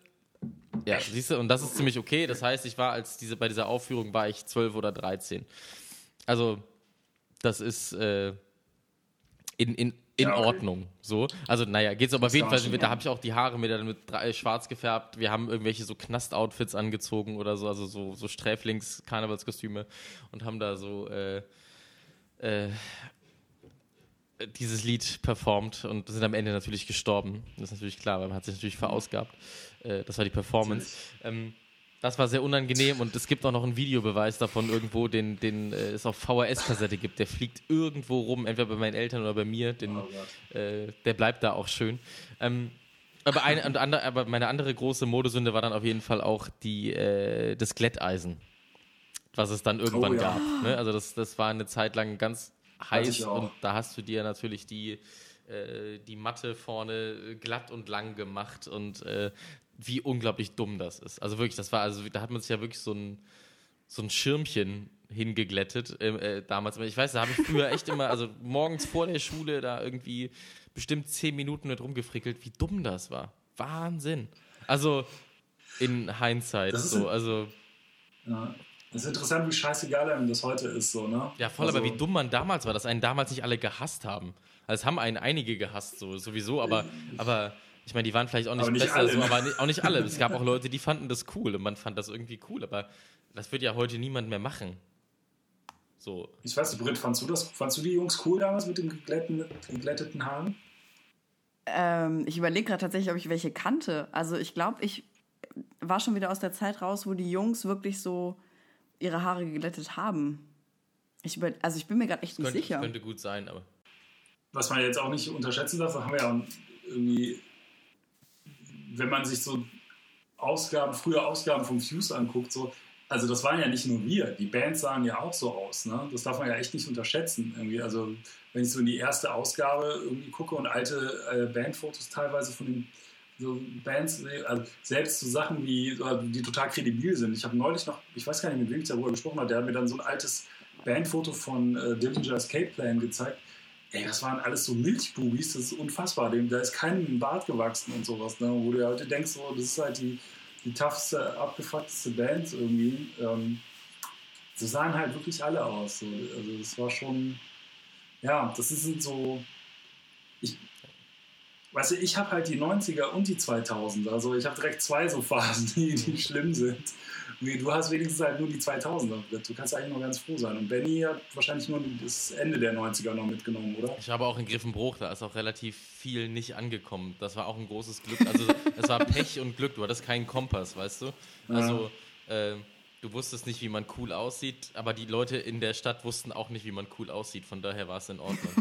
Ja, siehst du, und das ist ziemlich okay. Das heißt, ich war als diese, bei dieser Aufführung war ich 12 oder 13. Also, das ist äh, in, in, in ja, okay. Ordnung. So. Also, naja, geht's aber auf jeden Fall. Da habe ich auch die Haare mit, mit drei, schwarz gefärbt. Wir haben irgendwelche so Knast-Outfits angezogen oder so, also so, so Sträflings-Karnevalskostüme und haben da so äh, äh, dieses Lied performt und sind am Ende natürlich gestorben. Das ist natürlich klar, weil man hat sich natürlich verausgabt. Äh, das war die Performance. Ähm, das war sehr unangenehm und es gibt auch noch einen Videobeweis davon irgendwo, den, den äh, es auf VHS-Kassette gibt. Der fliegt irgendwo rum, entweder bei meinen Eltern oder bei mir. Den, oh äh, der bleibt da auch schön. Ähm, aber, eine, und andere, aber meine andere große Modesünde war dann auf jeden Fall auch die, äh, das Glätteisen, was es dann irgendwann oh, ja. gab. Ne? Also das, das war eine Zeit lang ganz heiß und da hast du dir natürlich die äh, die Matte vorne glatt und lang gemacht und äh, wie unglaublich dumm das ist. Also wirklich, das war, also da hat man sich ja wirklich so ein, so ein Schirmchen hingeglättet äh, damals. Ich weiß, da habe ich früher echt immer, also morgens vor der Schule da irgendwie bestimmt zehn Minuten mit rumgefrickelt, wie dumm das war. Wahnsinn. Also in Hindsight so, also. Ja. Das ist interessant, wie scheißegal einem das heute ist, so, ne? Ja, voll, also, aber wie dumm man damals war, dass einen damals nicht alle gehasst haben. Also es haben einen einige gehasst, so, sowieso, aber, aber ich meine, die waren vielleicht auch nicht, nicht besser, alle, so, aber auch nicht alle. Es gab auch *laughs* Leute, die fanden das cool und man fand das irgendwie cool, aber das wird ja heute niemand mehr machen. So. Ich weiß nicht, Britt, fandst du das? Fandst du die Jungs cool damals mit den geglätteten, geglätteten Haaren? Ähm, ich überlege gerade tatsächlich, ob ich welche kannte. Also ich glaube, ich war schon wieder aus der Zeit raus, wo die Jungs wirklich so ihre Haare geglättet haben. Ich über, also ich bin mir gerade echt nicht könnte, sicher. Könnte gut sein, aber. Was man jetzt auch nicht unterschätzen darf, haben wir ja irgendwie wenn man sich so Ausgaben, frühe Ausgaben vom Fuse anguckt, so, also das waren ja nicht nur wir, die Bands sahen ja auch so aus. Ne? Das darf man ja echt nicht unterschätzen. Irgendwie. Also wenn ich so in die erste Ausgabe irgendwie gucke und alte äh, Bandfotos teilweise von den so Bands, also selbst so Sachen wie, die total kredibil sind. Ich habe neulich noch, ich weiß gar nicht, mit wem ich darüber gesprochen habe, der hat mir dann so ein altes Bandfoto von äh, Dillinger Escape Plan gezeigt Ey, das waren alles so Milchbubis, das ist unfassbar. Dem, da ist kein Bart gewachsen und sowas, ne? wo du heute denkst, so, das ist halt die, die toughste, abgefuckteste Band irgendwie. Ähm, so sahen halt wirklich alle aus. So. Also das war schon, ja, das sind so, ich, weißt du, ich habe halt die 90er und die 2000er. Also ich habe direkt zwei so Phasen, *laughs* die, die schlimm sind. Du hast wenigstens halt nur die 2000er. Du kannst eigentlich noch ganz froh sein. Und Benny hat wahrscheinlich nur das Ende der 90er noch mitgenommen, oder? Ich habe auch in Griffenbruch, da ist auch relativ viel nicht angekommen. Das war auch ein großes Glück. Also es war Pech und Glück. Du hattest keinen Kompass, weißt du? Also ja. äh, du wusstest nicht, wie man cool aussieht, aber die Leute in der Stadt wussten auch nicht, wie man cool aussieht. Von daher war es in Ordnung.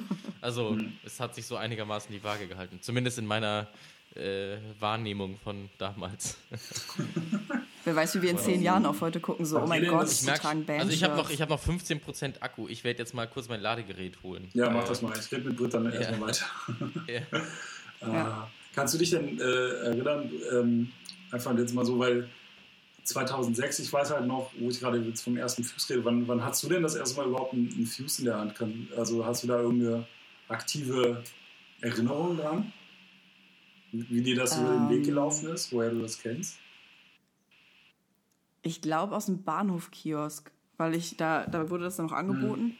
Also hm. es hat sich so einigermaßen die Waage gehalten. Zumindest in meiner äh, Wahrnehmung von damals. *laughs* Wer weiß, wie wir in zehn Jahren auf heute gucken, so, oh mein Gott, ich merk, tragen Bands. Also ich habe noch, hab noch 15% Akku. Ich werde jetzt mal kurz mein Ladegerät holen. Ja, mach äh, das mal. Ich rede mit Britt dann ja. erstmal weiter. *laughs* Ja. *laughs* äh, ja. Kannst du dich denn äh, erinnern, ähm, einfach jetzt mal so, weil 2006, ich weiß halt noch, wo ich gerade jetzt vom ersten Fuse rede, wann, wann hast du denn das erste Mal überhaupt einen, einen Fuse in der Hand? Also hast du da irgendeine aktive Erinnerung dran? Wie dir das über den Weg ähm. gelaufen ist, woher du das kennst? Ich glaube aus dem Bahnhofkiosk, weil ich da, da wurde das dann noch angeboten,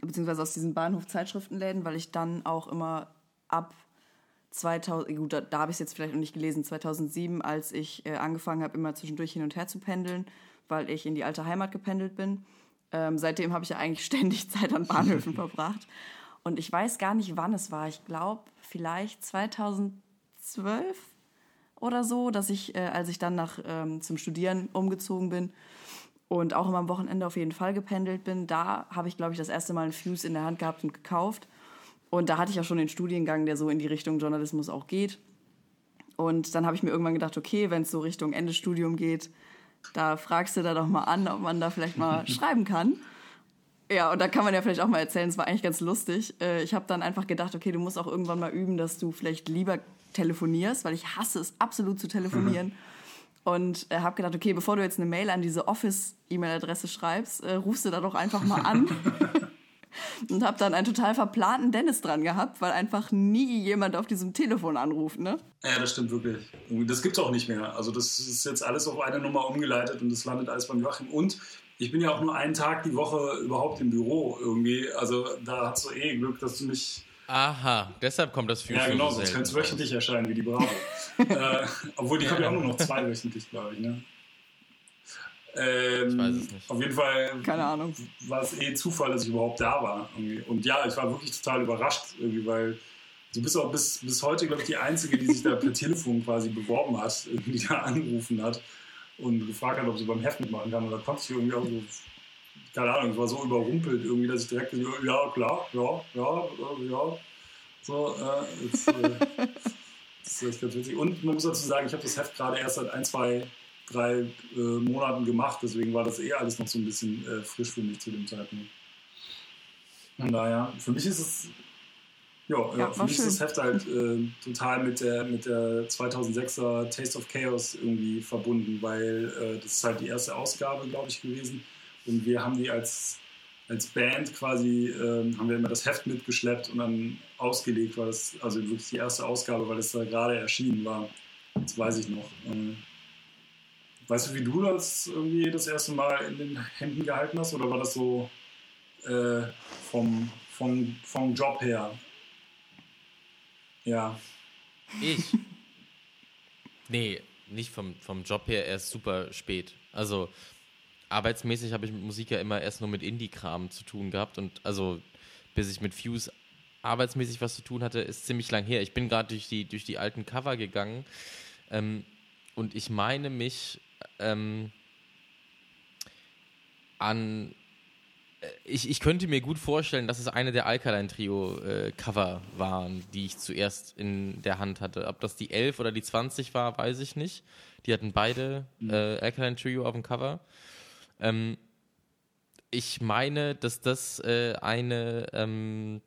mhm. beziehungsweise aus diesen Bahnhof-Zeitschriftenläden, weil ich dann auch immer ab 2000, gut, da, da habe ich es jetzt vielleicht noch nicht gelesen, 2007, als ich äh, angefangen habe, immer zwischendurch hin und her zu pendeln, weil ich in die alte Heimat gependelt bin. Ähm, seitdem habe ich ja eigentlich *laughs* ständig Zeit an Bahnhöfen *laughs* verbracht. Und ich weiß gar nicht, wann es war. Ich glaube, vielleicht 2012 oder so, dass ich, äh, als ich dann nach, ähm, zum Studieren umgezogen bin und auch immer am Wochenende auf jeden Fall gependelt bin, da habe ich, glaube ich, das erste Mal einen Fuse in der Hand gehabt und gekauft. Und da hatte ich ja schon den Studiengang, der so in die Richtung Journalismus auch geht. Und dann habe ich mir irgendwann gedacht, okay, wenn es so Richtung Ende Studium geht, da fragst du da doch mal an, ob man da vielleicht mal *laughs* schreiben kann. Ja, und da kann man ja vielleicht auch mal erzählen, es war eigentlich ganz lustig. Äh, ich habe dann einfach gedacht, okay, du musst auch irgendwann mal üben, dass du vielleicht lieber telefonierst, weil ich hasse es absolut zu telefonieren. Mhm. Und äh, habe gedacht, okay, bevor du jetzt eine Mail an diese Office-E-Mail-Adresse schreibst, äh, rufst du da doch einfach mal an. *laughs* und habe dann einen total verplanten Dennis dran gehabt, weil einfach nie jemand auf diesem Telefon anruft, ne? Ja, das stimmt wirklich. Das gibt's auch nicht mehr. Also das ist jetzt alles auf eine Nummer umgeleitet und das landet alles beim Joachim. Und ich bin ja auch nur einen Tag die Woche überhaupt im Büro irgendwie. Also da hast du eh Glück, dass du mich Aha, deshalb kommt das Fusion. Ja, genau, sonst könnte es wöchentlich erscheinen wie die Bravo. *laughs* äh, obwohl die haben ja auch nur noch zwei wöchentlich, glaube ich. Ne? Ähm, ich weiß es nicht. Auf jeden Fall Keine Ahnung. war es eh Zufall, dass ich überhaupt da war. Irgendwie. Und ja, ich war wirklich total überrascht, irgendwie, weil du bist auch bis, bis heute, glaube ich, die Einzige, die sich da per *laughs* Telefon quasi beworben hat, irgendwie da angerufen hat und gefragt hat, ob sie beim Heft mitmachen kann. Und da konnte ich irgendwie auch so keine Ahnung, ich war so überrumpelt irgendwie, dass ich direkt, ja, klar, ja, ja, ja. So, äh, jetzt, äh, *laughs* das ist ganz witzig. Und man muss dazu sagen, ich habe das Heft gerade erst seit ein, zwei, drei äh, Monaten gemacht, deswegen war das eh alles noch so ein bisschen äh, frisch für mich zu dem Zeitpunkt. Von daher, für mich ist es, ja, ja für mich schön. ist das Heft halt äh, total mit der, mit der 2006er Taste of Chaos irgendwie verbunden, weil äh, das ist halt die erste Ausgabe, glaube ich, gewesen und wir haben die als, als Band quasi, äh, haben wir immer das Heft mitgeschleppt und dann ausgelegt, weil das, also wirklich die erste Ausgabe, weil es da gerade erschienen war. Das weiß ich noch. Ähm, weißt du, wie du das irgendwie das erste Mal in den Händen gehalten hast? Oder war das so äh, vom, vom, vom Job her? Ja. Ich? nee, nicht vom, vom Job her erst super spät. Also arbeitsmäßig habe ich mit Musik ja immer erst nur mit Indie-Kram zu tun gehabt und also bis ich mit Fuse arbeitsmäßig was zu tun hatte, ist ziemlich lang her. Ich bin gerade durch die, durch die alten Cover gegangen ähm, und ich meine mich ähm, an. Äh, ich, ich könnte mir gut vorstellen, dass es eine der Alkaline-Trio-Cover äh, waren, die ich zuerst in der Hand hatte. Ob das die 11 oder die 20 war, weiß ich nicht. Die hatten beide mhm. äh, Alkaline Trio auf dem Cover. Ähm, ich meine, dass das äh, eine ähm,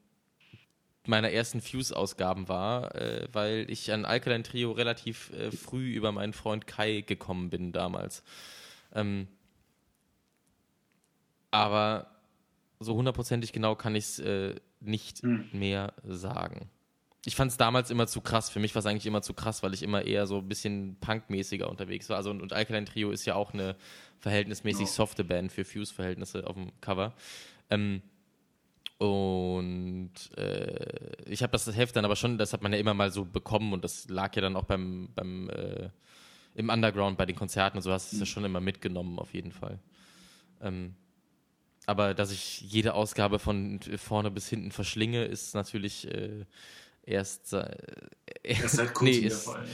meiner ersten Fuse-Ausgaben war, äh, weil ich an Alkaline Trio relativ äh, früh über meinen Freund Kai gekommen bin damals. Ähm, aber so hundertprozentig genau kann ich es äh, nicht hm. mehr sagen ich fand es damals immer zu krass. Für mich war es eigentlich immer zu krass, weil ich immer eher so ein bisschen punkmäßiger unterwegs war. Also und, und Alkaline Trio ist ja auch eine verhältnismäßig ja. softe Band für Fuse-Verhältnisse auf dem Cover. Ähm, und äh, ich habe das, das Heft dann aber schon, das hat man ja immer mal so bekommen und das lag ja dann auch beim, beim äh, im Underground bei den Konzerten und so hast du es ja mhm. schon immer mitgenommen, auf jeden Fall. Ähm, aber dass ich jede Ausgabe von vorne bis hinten verschlinge, ist natürlich äh, erst, äh, erst *laughs* seit kurzem nee, Fall.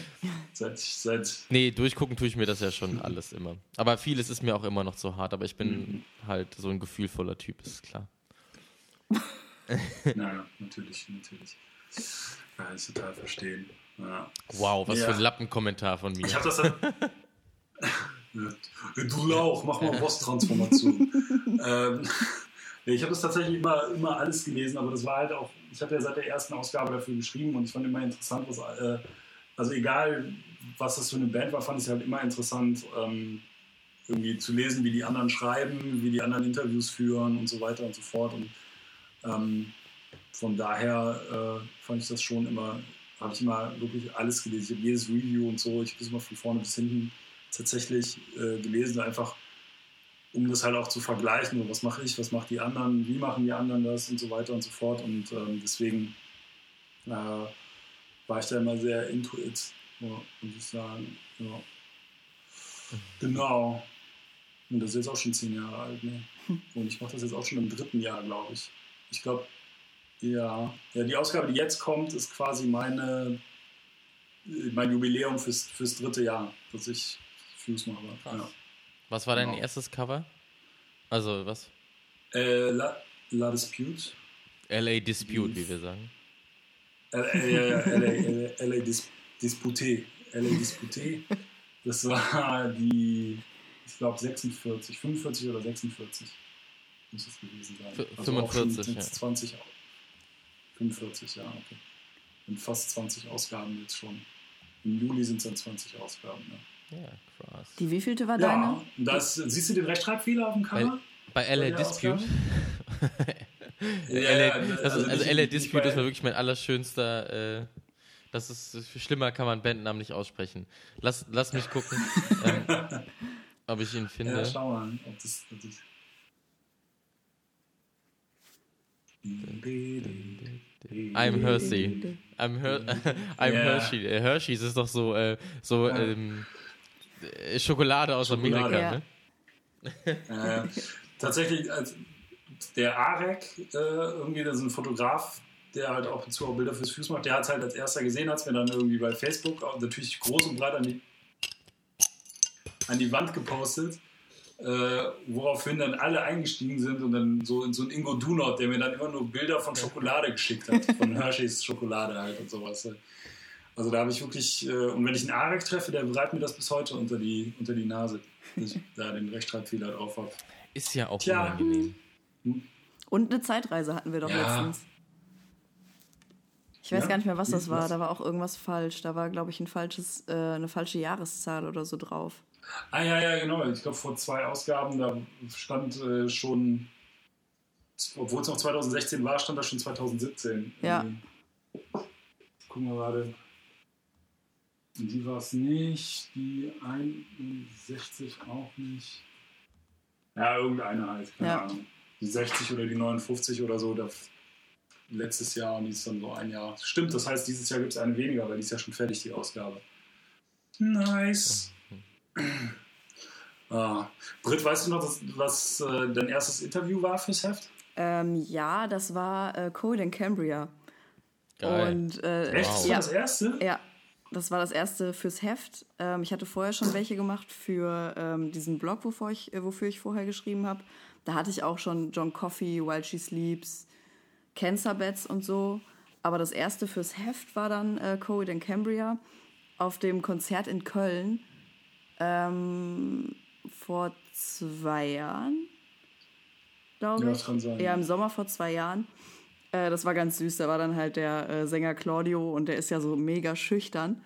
Seit, seit nee, durchgucken tue ich mir das ja schon alles immer. Aber vieles ist mir auch immer noch zu hart, aber ich bin mhm. halt so ein gefühlvoller Typ, ist klar. *laughs* naja, natürlich, natürlich. Ja, ich total verstehen. Ja. Wow, was ja. für ein Lappenkommentar von mir. Ich habe das dann. *laughs* du Lauch, mach mal Boss-Transformation. ähm, ich habe das tatsächlich immer, immer alles gelesen, aber das war halt auch, ich habe ja seit der ersten Ausgabe dafür geschrieben und ich fand immer interessant, was, äh, also egal, was das für eine Band war, fand ich es halt immer interessant, ähm, irgendwie zu lesen, wie die anderen schreiben, wie die anderen Interviews führen und so weiter und so fort. Und ähm, von daher äh, fand ich das schon immer, habe ich immer wirklich alles gelesen. Ich habe jedes Review und so, ich habe das immer von vorne bis hinten tatsächlich äh, gelesen, einfach um das halt auch zu vergleichen, was mache ich, was machen die anderen, wie machen die anderen das und so weiter und so fort. Und ähm, deswegen äh, war ich da immer sehr intuit, ja, muss ich sagen. Ja. Genau. Und das ist jetzt auch schon zehn Jahre alt. Ne? Und ich mache das jetzt auch schon im dritten Jahr, glaube ich. Ich glaube, ja. ja, die Ausgabe, die jetzt kommt, ist quasi meine, mein Jubiläum fürs, fürs dritte Jahr, dass ich Fuse mache. Ja. Was war dein genau. erstes Cover? Also, was? Äh, La, La Dispute. LA Dispute, wie wir sagen. LA, LA, LA Dis, Dispute. LA Dispute. Das war die, ich glaube, 46, 45 oder 46 muss es gewesen sein. Also 45, ja. 20, 45, ja, okay. Und fast 20 Ausgaben jetzt schon. Im Juli sind es dann 20 Ausgaben. Ne? Ja, krass. Die wievielte war ja, deine? Das, siehst du den Rechtschreibfehler auf dem Cover? Bei, bei LA Dispute. *laughs* ja, LA, also, also, also LA Dispute ist wirklich mein allerschönster. Äh, das ist schlimmer, kann man Bandnamen nicht aussprechen. Lass, lass mich gucken, *laughs* ähm, ob ich ihn finde. Ja, schau mal, ob das, ob das I'm Hershey. I'm, Her *laughs* I'm yeah. Hershey. Hershey's ist doch so, äh, so ähm, äh, Schokolade aus Schokolade. Amerika, ja. ne? Äh, tatsächlich, als der Arek, äh, irgendwie, das ist ein Fotograf, der halt auch zu Bilder fürs Fuß macht, der hat es halt als erster gesehen, hat es mir dann irgendwie bei Facebook natürlich groß und breit an die, an die Wand gepostet. Äh, woraufhin dann alle eingestiegen sind und dann so in so ein Ingo Dunot, der mir dann immer nur Bilder von Schokolade geschickt hat, von Hershey's Schokolade halt und sowas. Also da habe ich wirklich, äh, und wenn ich einen Arek treffe, der bereitet mir das bis heute unter die, unter die Nase, dass ich *laughs* da den Rechtschreibfehler drauf habe. Ist ja auch Tja. unangenehm. Hm. Und eine Zeitreise hatten wir doch ja. letztens. Ich weiß ja, gar nicht mehr, was das war. Was? Da war auch irgendwas falsch. Da war, glaube ich, ein falsches, äh, eine falsche Jahreszahl oder so drauf. Ah ja, ja, genau. Ich glaube, vor zwei Ausgaben, da stand äh, schon, obwohl es noch 2016 war, stand da schon 2017. Ja. Ähm, gucken wir gerade. Die war es nicht, die 61 auch nicht. Ja, irgendeine halt, keine ja. Ahnung. Die 60 oder die 59 oder so, da, letztes Jahr und die ist dann so ein Jahr. Stimmt, das heißt, dieses Jahr gibt es eine weniger, weil die ist ja schon fertig, die Ausgabe. Nice. *clears throat* Ah. Britt, weißt du noch, was, was äh, dein erstes Interview war fürs Heft? Ähm, ja, das war äh, Code in Cambria. Geil. Und, äh, Echt? Das war ja, das erste? Ja, das war das erste fürs Heft. Ähm, ich hatte vorher schon welche gemacht für ähm, diesen Blog, wofür ich, äh, wofür ich vorher geschrieben habe. Da hatte ich auch schon John Coffey, While She Sleeps, Cancer Beds und so. Aber das erste fürs Heft war dann äh, Code in Cambria auf dem Konzert in Köln ähm, vor zwei Jahren, glaube ich. Ja, kann sein. Ja, im Sommer vor zwei Jahren. Äh, das war ganz süß. Da war dann halt der äh, Sänger Claudio und der ist ja so mega schüchtern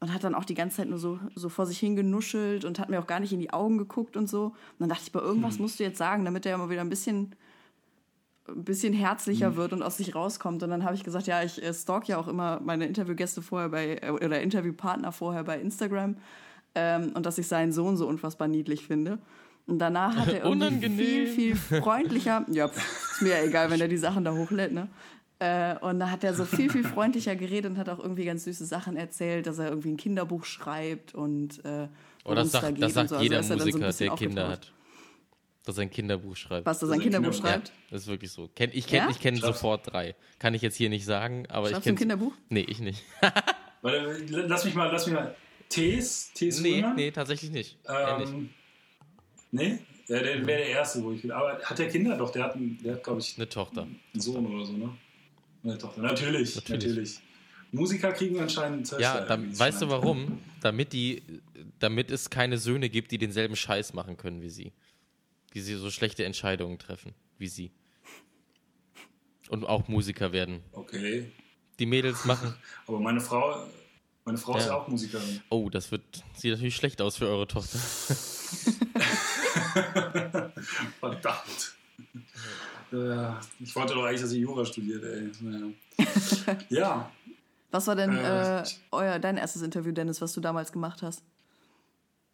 und hat dann auch die ganze Zeit nur so, so vor sich hingenuschelt und hat mir auch gar nicht in die Augen geguckt und so. Und dann dachte ich, bei irgendwas hm. musst du jetzt sagen, damit er mal wieder ein bisschen ein bisschen herzlicher mhm. wird und aus sich rauskommt. Und dann habe ich gesagt, ja, ich äh, stalk ja auch immer meine Interviewgäste vorher bei, äh, oder Interviewpartner vorher bei Instagram ähm, und dass ich seinen Sohn so unfassbar niedlich finde. Und danach hat er irgendwie viel, viel freundlicher, *laughs* ja, ist mir ja egal, wenn er die Sachen da hochlädt, ne? Äh, und da hat er so viel, viel freundlicher geredet und hat auch irgendwie ganz süße Sachen erzählt, dass er irgendwie ein Kinderbuch schreibt und äh, oh, das sagt, da das sagt so. jeder also Musiker, so der Kinder hat. Dass er ein Kinderbuch schreibt. Was, dass er ein Kinderbuch Kinderbuch schreibt? Ja, das ist wirklich so. Ich kenne ja? kenn sofort drei. Kann ich jetzt hier nicht sagen, aber Schreibst ich kenne. ein Kinderbuch? Nee, ich nicht. lass mich mal, lass mich mal. Tees? Tees Nee, nee, tatsächlich nicht. Ähm, nee? Ja, der wäre der Erste, wo ich will. Aber hat der Kinder? Doch, der hat, der hat glaube ich, eine Tochter. Einen Sohn oder so, ne? Eine Tochter. Natürlich, natürlich. natürlich. Musiker kriegen anscheinend Töchter. Ja, dann, weißt du warum? Damit, die, damit es keine Söhne gibt, die denselben Scheiß machen können wie sie. Die sie so schlechte Entscheidungen treffen wie sie. Und auch Musiker werden. Okay. Die Mädels machen. *laughs* Aber meine Frau meine Frau ja. ist ja auch Musikerin. Oh, das wird, sieht natürlich schlecht aus für eure Tochter. *laughs* *laughs* Verdammt. Ja, ich wollte doch eigentlich, dass sie Jura studiert, ey. Naja. Ja. Was war denn äh, äh, euer, dein erstes Interview, Dennis, was du damals gemacht hast?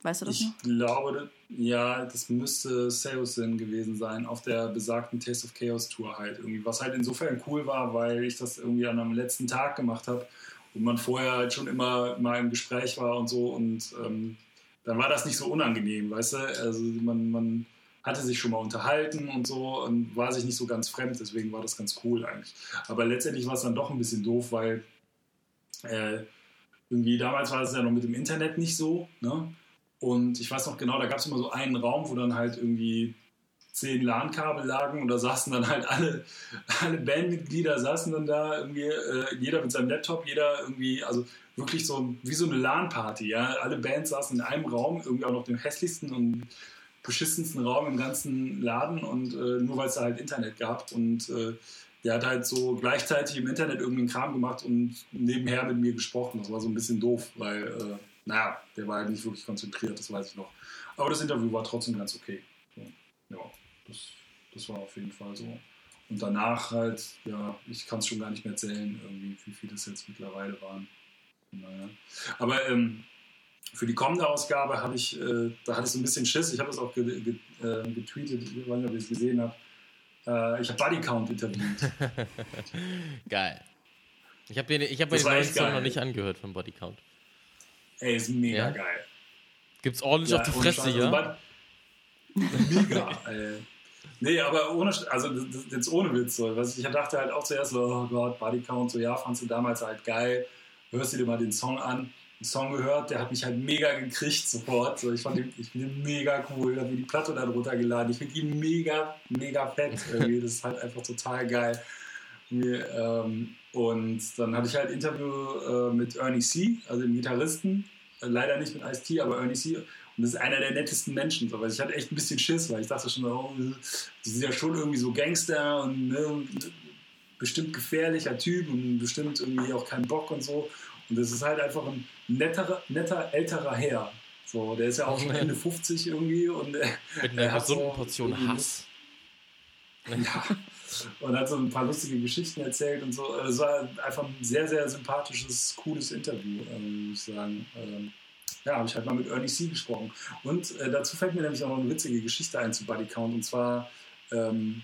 Weißt du das ich noch? Ich glaube, ja, das müsste Seosin gewesen sein, auf der besagten Taste of Chaos Tour halt irgendwie. Was halt insofern cool war, weil ich das irgendwie an einem letzten Tag gemacht habe und man vorher halt schon immer mal im Gespräch war und so und ähm, dann war das nicht so unangenehm, weißt du? Also man, man hatte sich schon mal unterhalten und so und war sich nicht so ganz fremd, deswegen war das ganz cool eigentlich. Aber letztendlich war es dann doch ein bisschen doof, weil äh, irgendwie damals war es ja noch mit dem Internet nicht so, ne? Und ich weiß noch genau, da gab es immer so einen Raum, wo dann halt irgendwie zehn LAN-Kabel lagen und da saßen dann halt alle, *laughs* alle Bandmitglieder saßen dann da irgendwie, äh, jeder mit seinem Laptop, jeder irgendwie, also wirklich so wie so eine LAN-Party, ja. Alle Bands saßen in einem Raum, irgendwie auch noch dem hässlichsten und beschissensten Raum im ganzen Laden und äh, nur weil es da halt Internet gab und äh, der hat halt so gleichzeitig im Internet irgendeinen Kram gemacht und nebenher mit mir gesprochen. Das war so ein bisschen doof, weil, äh, naja, der war halt nicht wirklich konzentriert, das weiß ich noch. Aber das Interview war trotzdem ganz okay. Ja, das, das war auf jeden Fall so. Und danach halt, ja, ich kann es schon gar nicht mehr zählen, irgendwie, wie viele es jetzt mittlerweile waren. Naja. Aber ähm, für die kommende Ausgabe habe ich, äh, da hatte ich so ein bisschen Schiss. Ich habe das auch ge ge äh, getweetet, ich weiß nicht, ob ihr es gesehen habt. Äh, ich habe Buddy Count interviewt. *laughs* geil. Ich habe mir, ich hab mir den neuen Song noch nicht angehört von Body Count. Ey, ist mega ja? geil. Gibt's ordentlich ja, auf die Fresse, ja? Also, *laughs* mega, ey. Nee, aber ohne, also jetzt ohne Witz. So. Ich dachte halt auch zuerst oh Gott, Body Count, so ja, fandst du damals halt geil. Hörst du dir mal den Song an. Den Song gehört, der hat mich halt mega gekriegt sofort. So, ich fand ihn, ich finde ihn mega cool. Habe mir die Platte dann runtergeladen. Ich finde ihn mega, mega fett. Irgendwie. Das ist halt einfach total geil. Ähm, und dann hatte ich halt ein Interview äh, mit Ernie C., also dem Gitarristen. Äh, leider nicht mit Ice-T, aber Ernie C. Und das ist einer der nettesten Menschen. So, weil ich hatte echt ein bisschen Schiss, weil ich dachte schon, oh, die sind ja schon irgendwie so Gangster und ne, bestimmt gefährlicher Typ und bestimmt irgendwie auch keinen Bock und so. Und das ist halt einfach ein netter, netter älterer Herr. So, der ist ja auch schon Ende 50 irgendwie und äh, mit einer gesunden so Portion Hass. *laughs* Ja. Und hat so ein paar lustige Geschichten erzählt und so. Es war einfach ein sehr, sehr sympathisches, cooles Interview, äh, muss ich sagen. Ja, habe ich halt mal mit Ernie C. gesprochen. Und äh, dazu fällt mir nämlich auch noch eine witzige Geschichte ein zu Buddy Count. Und zwar ähm,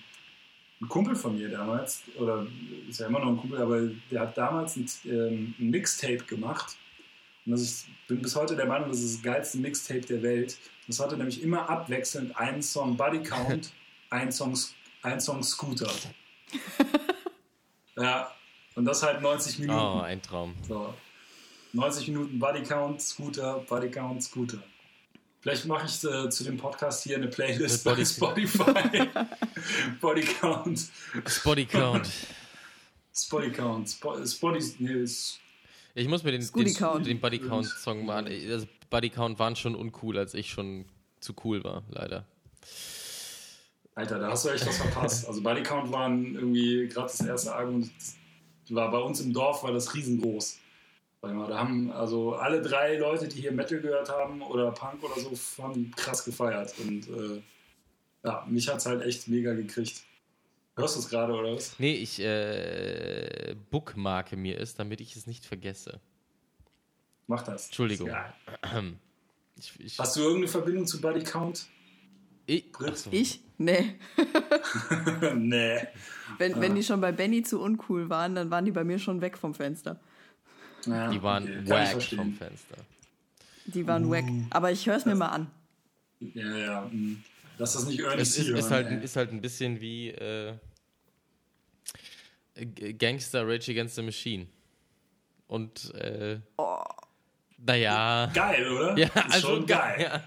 ein Kumpel von mir damals, oder ist ja immer noch ein Kumpel, aber der hat damals ein, ähm, ein Mixtape gemacht. Und das ist, bin bis heute der Meinung, das ist das geilste Mixtape der Welt. Das hatte nämlich immer abwechselnd einen Song Buddy Count, *laughs* einen Song, ein Song Scooter. *laughs* ja, und das halt 90 Minuten. Oh, ein Traum. So. 90 Minuten Body Count, Scooter, Body Count, Scooter. Vielleicht mache ich äh, zu dem Podcast hier eine Playlist bei Spotify. Body *laughs* Count. Spotty Count. Spotty Count. Spotty, nee, ich muss mir den, den, den Body Count Song machen. Also Body Count waren schon uncool, als ich schon zu cool war, leider. Alter, da hast du echt was verpasst. Also Body Count waren irgendwie gerade das erste Album, war bei uns im Dorf war das riesengroß. Da haben also alle drei Leute, die hier Metal gehört haben oder Punk oder so, haben krass gefeiert. Und äh, ja, mich hat es halt echt mega gekriegt. Hörst du es gerade oder was? Nee, ich äh, bookmarke mir es, damit ich es nicht vergesse. Mach das. Entschuldigung. Das *clears throat* ich, ich Hast du irgendeine Verbindung zu Body Count? Ich? So. Ich? Nee. *laughs* nee. Wenn, ah. wenn die schon bei Benny zu uncool waren, dann waren die bei mir schon weg vom Fenster. Ja, die waren okay. wack vom Fenster. Die waren uh. wack. Aber ich höre es mir mal an. Ja, ja. Hm. Lass das nicht early es ist, ist, halt, ist halt ein bisschen wie äh, Gangster Rage Against the Machine. Und äh, oh. naja. Geil, oder? Ja, also schon geil. Ja.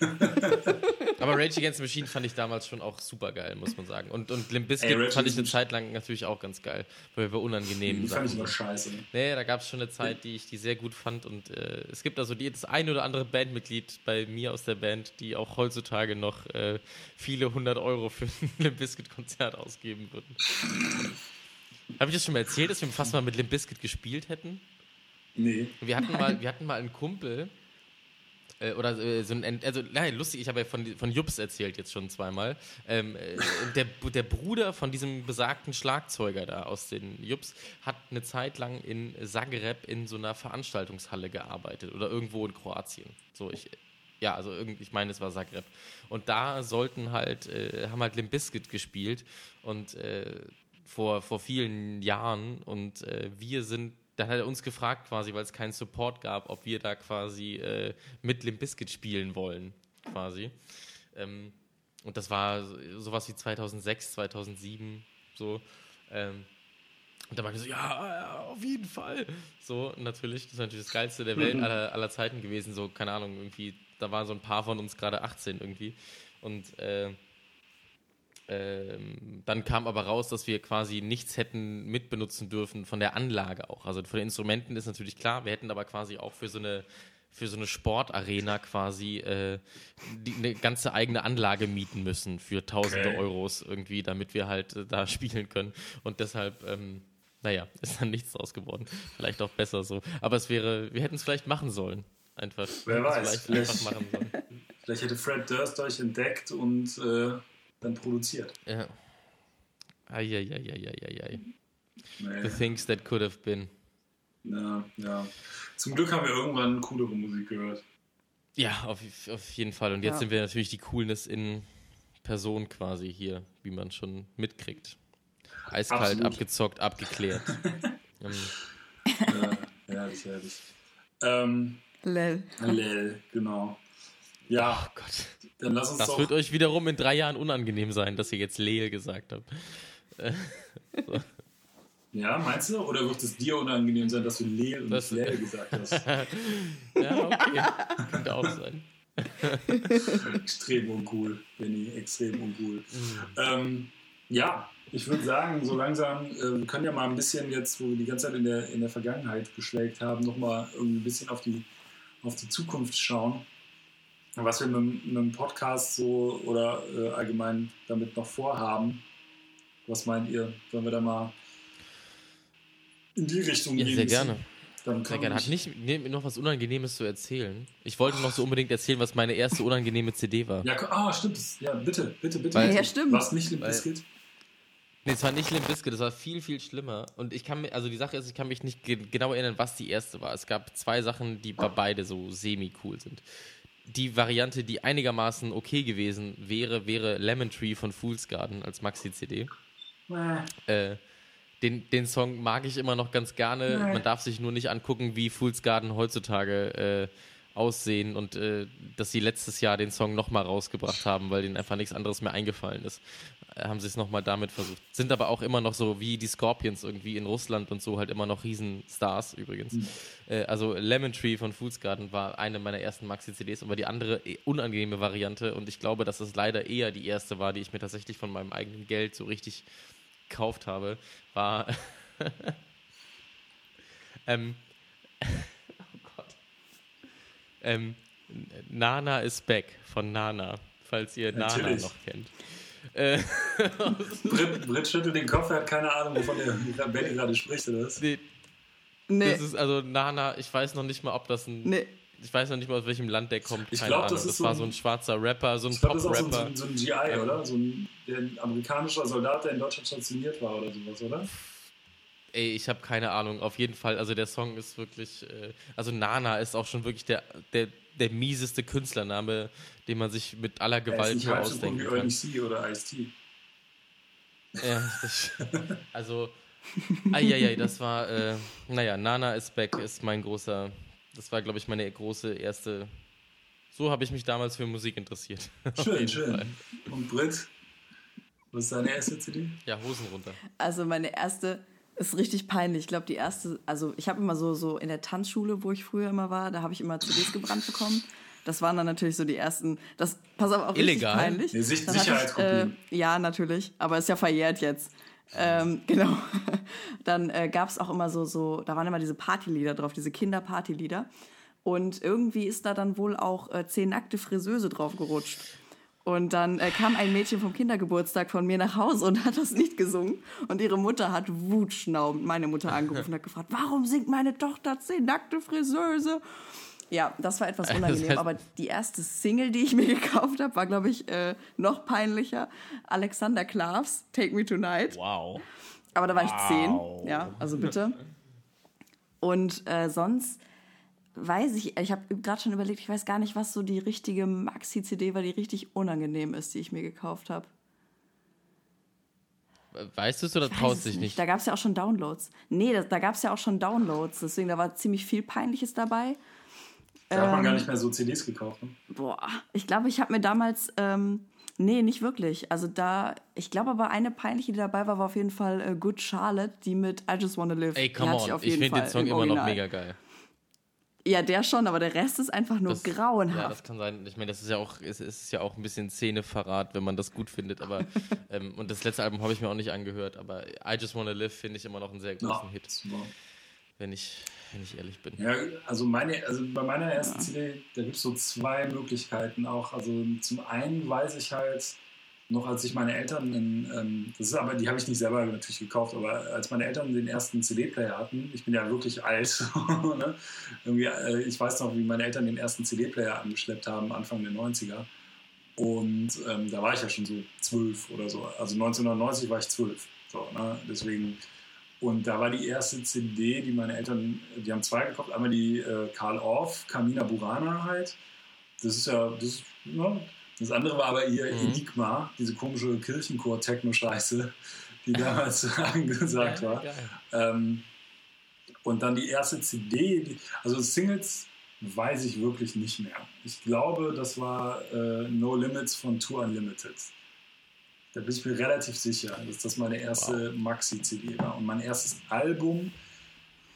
*laughs* Aber Rage Against the Machine fand ich damals schon auch super geil, muss man sagen. Und, und Limp Bizkit Ey, fand ich eine Zeit lang natürlich auch ganz geil, weil wir unangenehm Die fand ich immer scheiße. Nee, da gab es schon eine Zeit, die ich die sehr gut fand. Und äh, es gibt also die, das ein oder andere Bandmitglied bei mir aus der Band, die auch heutzutage noch äh, viele hundert Euro für ein *laughs* Limp Bizkit-Konzert ausgeben würden. Habe ich das schon mal erzählt, dass wir fast mal mit Limp Bizkit gespielt hätten? Nee. Wir hatten mal, wir hatten mal einen Kumpel, äh, oder äh, so ein, also nein, lustig, ich habe ja von, von Jups erzählt jetzt schon zweimal. Ähm, äh, der, der Bruder von diesem besagten Schlagzeuger da aus den Jups hat eine Zeit lang in Zagreb in so einer Veranstaltungshalle gearbeitet oder irgendwo in Kroatien. So, ich, ja, also ich meine, es war Zagreb. Und da sollten halt, äh, haben halt Limp Bizkit gespielt und äh, vor, vor vielen Jahren und äh, wir sind dann hat er uns gefragt quasi, weil es keinen Support gab, ob wir da quasi äh, mit Limp Bizkit spielen wollen, quasi. Ähm, und das war sowas wie 2006, 2007, so. Ähm, und da meinte ich so, ja, auf jeden Fall. So, natürlich, das ist natürlich das Geilste der Welt aller, aller Zeiten gewesen. So, keine Ahnung, irgendwie, da waren so ein paar von uns gerade 18 irgendwie. Und äh, ähm, dann kam aber raus, dass wir quasi nichts hätten mitbenutzen dürfen von der Anlage auch. Also von den Instrumenten ist natürlich klar, wir hätten aber quasi auch für so eine für so eine Sportarena quasi äh, die, eine ganze eigene Anlage mieten müssen für tausende okay. Euros irgendwie, damit wir halt äh, da *laughs* spielen können. Und deshalb, ähm, naja, *laughs* ist dann nichts draus geworden. Vielleicht auch besser so. Aber es wäre, wir hätten es vielleicht machen sollen. Einfach. Wer weiß. Vielleicht, vielleicht, *laughs* vielleicht hätte Fred Durst euch entdeckt und äh, dann produziert. Ja. Eieieiei. Nee. The things that could have been. Ja, ja. Zum Glück haben wir irgendwann coolere Musik gehört. Ja, auf, auf jeden Fall. Und jetzt ja. sind wir natürlich die Coolness in Person quasi hier, wie man schon mitkriegt. Eiskalt, Absolut. abgezockt, abgeklärt. *laughs* ähm. ja, herrlich, herrlich. Ähm, Lel. Lel, genau. Ja, oh Gott. Dann lass uns das doch wird euch wiederum in drei Jahren unangenehm sein, dass ihr jetzt Lel gesagt habt. *laughs* so. Ja, meinst du? Oder wird es dir unangenehm sein, dass du Lel und das, Lel gesagt hast? *laughs* ja, okay. Könnte auch sein. *laughs* extrem uncool, Benny, extrem uncool. Mhm. Ähm, ja, ich würde sagen, so langsam, äh, wir können ja mal ein bisschen jetzt, wo wir die ganze Zeit in der, in der Vergangenheit geschlägt haben, nochmal irgendwie ein bisschen auf die, auf die Zukunft schauen was wir mit, mit dem Podcast so oder äh, allgemein damit noch vorhaben. Was meint ihr? Wollen wir da mal in die Richtung ja, gehen? Sehr gerne. sehr gerne. Hat nicht nee, noch was Unangenehmes zu erzählen? Ich wollte noch so unbedingt erzählen, was meine erste unangenehme CD war. Ja, ah, stimmt. Ja, bitte, bitte, bitte. Weil, ja, stimmt. War es nicht Limp Bizkit? Nee, es war nicht Limp Bizkit, das war viel, viel schlimmer. Und ich kann mir, also die Sache ist, ich kann mich nicht genau erinnern, was die erste war. Es gab zwei Sachen, die bei beide so semi-cool sind die Variante, die einigermaßen okay gewesen wäre, wäre Lemon Tree von Fool's Garden als Maxi-CD. Äh, den, den Song mag ich immer noch ganz gerne. Man darf sich nur nicht angucken, wie Fool's Garden heutzutage äh, aussehen und äh, dass sie letztes Jahr den Song nochmal rausgebracht haben, weil denen einfach nichts anderes mehr eingefallen ist. Haben sie es nochmal damit versucht. Sind aber auch immer noch so wie die Scorpions irgendwie in Russland und so halt immer noch Riesenstars übrigens. Mhm. Äh, also Lemon Tree von Fool's Garden war eine meiner ersten Maxi-CDs, aber die andere äh, unangenehme Variante und ich glaube, dass es leider eher die erste war, die ich mir tatsächlich von meinem eigenen Geld so richtig gekauft habe, war *laughs* ähm, *laughs* oh Gott. Ähm, Nana is back von Nana, falls ihr Natürlich. Nana noch kennt. Äh, *laughs* Britt, Britt schüttelt den Kopf, er hat keine Ahnung, wovon der Benny gerade spricht, oder was? Nee. nee. Das ist also Nana, ich weiß noch nicht mal, ob das ein. Nee. Ich weiß noch nicht mal, aus welchem Land der kommt. Ich glaube, das, das so war so ein schwarzer Rapper, so ein Pop-Rapper. So, so, so ein GI, ähm, oder? So ein, ein amerikanischer Soldat, der in Deutschland stationiert war oder sowas, oder? Ey, ich habe keine Ahnung. Auf jeden Fall, also der Song ist wirklich, äh, also Nana ist auch schon wirklich der, der, der mieseste Künstlername, den man sich mit aller Gewalt nur ausdenken kann. C oder Ice-T. Ja, das, *laughs* also, eieiei, das war, äh, naja, Nana is back ist mein großer, das war, glaube ich, meine große erste, so habe ich mich damals für Musik interessiert. *laughs* Schön, schön. Fall. Und Britt, was ist deine erste CD? Ja, Hosen runter. Also meine erste ist richtig peinlich. Ich glaube, die erste, also ich habe immer so, so in der Tanzschule, wo ich früher immer war, da habe ich immer CDs gebrannt bekommen. Das waren dann natürlich so die ersten. Das pass auf auch Illegal. peinlich. Nee, Sich Sicherheitskopien. Äh, ja, natürlich, aber ist ja verjährt jetzt. Ähm, *laughs* genau. Dann äh, gab es auch immer so, so, da waren immer diese Partylieder drauf, diese Kinderpartylieder. Und irgendwie ist da dann wohl auch äh, zehn nackte Friseuse drauf gerutscht. Und dann äh, kam ein Mädchen vom Kindergeburtstag von mir nach Hause und hat das nicht gesungen. Und ihre Mutter hat wutschnaubend meine Mutter angerufen und hat gefragt, warum singt meine Tochter zehn nackte Friseuse? Ja, das war etwas *laughs* unangenehm. Das heißt, aber die erste Single, die ich mir *laughs* gekauft habe, war, glaube ich, äh, noch peinlicher. Alexander Klavs, Take Me Tonight. Wow. Aber da war wow. ich zehn. Ja, also bitte. Und äh, sonst weiß ich, ich habe gerade schon überlegt, ich weiß gar nicht, was so die richtige Maxi-CD war, die richtig unangenehm ist, die ich mir gekauft habe. Weißt du es oder traust dich nicht? nicht? Da gab es ja auch schon Downloads. Nee, da, da gab es ja auch schon Downloads. Deswegen, da war ziemlich viel Peinliches dabei. Da ähm, hat man gar ähm, nicht mehr so CDs gekauft. Ne? Boah, ich glaube, ich habe mir damals. Ähm, nee, nicht wirklich. Also da, ich glaube aber eine peinliche, die dabei war, war auf jeden Fall äh, Good Charlotte, die mit I Just Wanna Live. Ey, come on, ich, ich finde den Song immer noch mega geil. Ja, der schon, aber der Rest ist einfach nur das, grauenhaft. Ja, das kann sein. Ich meine, das ist ja auch, es ist ja auch ein bisschen Szeneverrat, wenn man das gut findet. Aber *laughs* ähm, und das letzte Album habe ich mir auch nicht angehört, aber I Just Wanna Live finde ich immer noch einen sehr großen ja, Hit. Wenn ich, wenn ich ehrlich bin. Ja, also meine, also bei meiner ersten ja. CD, da gibt es so zwei Möglichkeiten auch. Also zum einen weiß ich halt, noch als ich meine Eltern, in, ähm, das ist aber, die habe ich nicht selber natürlich gekauft, aber als meine Eltern den ersten CD-Player hatten, ich bin ja wirklich alt, *laughs* ne? Äh, ich weiß noch, wie meine Eltern den ersten CD-Player angeschleppt haben, Anfang der 90er. Und ähm, da war ich ja schon so zwölf oder so. Also 1990 war ich zwölf. So, ne? Deswegen, und da war die erste CD, die meine Eltern, die haben zwei gekauft. Einmal die äh, Karl Orff, Kamina Burana halt. Das ist ja, das, ne? Das andere war aber ihr mhm. Enigma, diese komische Kirchenchor-Techno-Scheiße, die damals *laughs* angesagt war. Ähm, und dann die erste CD, also Singles weiß ich wirklich nicht mehr. Ich glaube, das war äh, No Limits von Tour Unlimited. Da bin ich mir relativ sicher, dass das meine erste. Maxi-CD war. Und mein erstes Album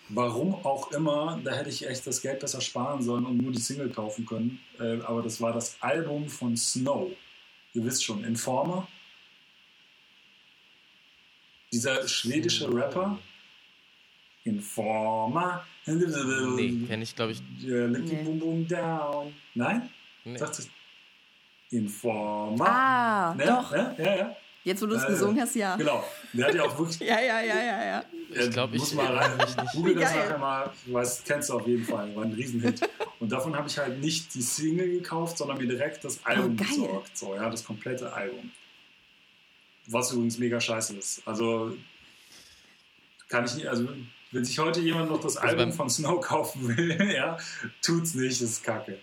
Warum auch immer, da hätte ich echt das Geld besser sparen sollen und nur die Single kaufen können. Äh, aber das war das Album von Snow. Ihr wisst schon, Informer. Dieser schwedische Rapper. Informer. Nee, kenne ich glaube ich. nee. Boom Boom Down. Nein? Nee. Sagt Informer. Ah, ne? doch. Ja, ja, ja. Jetzt, wo du es äh, gesungen hast, ja. Genau. Der hat ja auch wirklich. *laughs* ja, ja, ja, ja, ja. Ich glaube, ich. Muss mal rein. *laughs* Ich google das nachher mal. Du weißt, kennst du auf jeden Fall. War ein Riesenhit. Und davon habe ich halt nicht die Single gekauft, sondern mir direkt das oh, Album oh, besorgt. So, ja, das komplette Album. Was übrigens mega scheiße ist. Also, kann ich nicht. Also, wenn sich heute jemand noch das also Album von Snow kaufen will, *laughs* ja, tut's nicht, das ist kacke.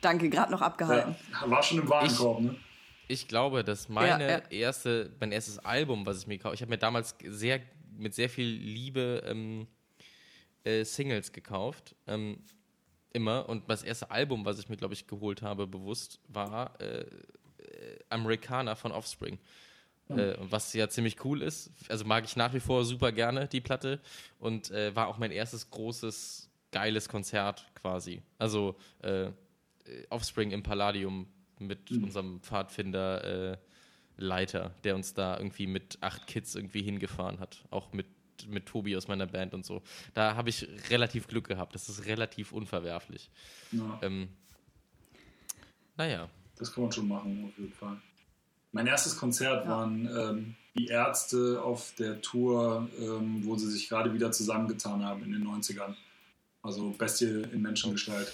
Danke, gerade noch abgehalten. Ja, war schon im Warenkorb, ich, ne? Ich glaube, dass meine ja, ja. erste, mein erstes Album, was ich mir gekauft, ich habe mir damals sehr mit sehr viel Liebe ähm, äh, Singles gekauft, ähm, immer. Und das erste Album, was ich mir glaube ich geholt habe, bewusst, war äh, äh Americana von Offspring. Mhm. Äh, was ja ziemlich cool ist. Also mag ich nach wie vor super gerne die Platte und äh, war auch mein erstes großes geiles Konzert quasi. Also äh, Offspring im Palladium mit mhm. unserem Pfadfinder äh, Leiter, der uns da irgendwie mit acht Kids irgendwie hingefahren hat. Auch mit, mit Tobi aus meiner Band und so. Da habe ich relativ Glück gehabt. Das ist relativ unverwerflich. Ja. Ähm, naja. Das kann man schon machen, auf jeden Fall. Mein erstes Konzert ja. waren ähm, die Ärzte auf der Tour, ähm, wo sie sich gerade wieder zusammengetan haben in den 90ern. Also Bestie in Menschengestalt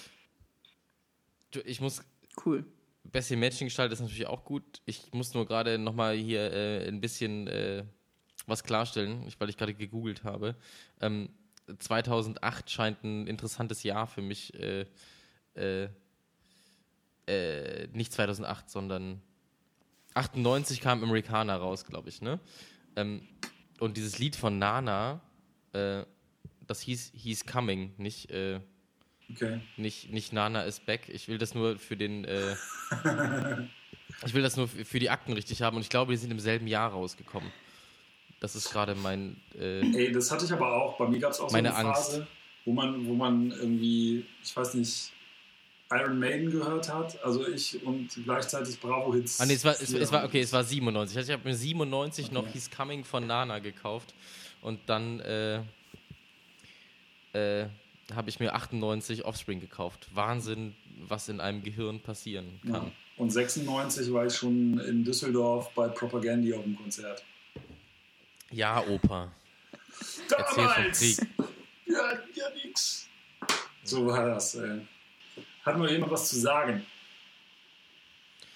ich muss. Cool. Bessie Menschengestalt ist natürlich auch gut. Ich muss nur gerade nochmal hier äh, ein bisschen äh, was klarstellen, weil ich gerade gegoogelt habe. Ähm, 2008 scheint ein interessantes Jahr für mich. Äh, äh, äh nicht 2008, sondern 98 kam Americana raus, glaube ich, ne? Ähm, und dieses Lied von Nana, äh, das hieß He's Coming, nicht Okay. Nicht, nicht Nana ist back. Ich will das nur für den. Äh, *laughs* ich will das nur für die Akten richtig haben und ich glaube, die sind im selben Jahr rausgekommen. Das ist gerade mein. Äh, Ey, das hatte ich aber auch. Bei mir gab es auch so eine Phase, Angst. wo man, wo man irgendwie, ich weiß nicht, Iron Maiden gehört hat, also ich und gleichzeitig Bravo Hits. Ah, nee, es war, es, es war okay, es war 97. Also ich habe mir 97 okay. noch He's Coming von Nana gekauft und dann äh, äh, habe ich mir 98 Offspring gekauft. Wahnsinn, was in einem Gehirn passieren kann. Ja. Und 96 war ich schon in Düsseldorf bei Propagandi auf dem Konzert. Ja, Opa. Damals! Ja, ja, nix. So war das. Ey. Hat noch jemand was zu sagen?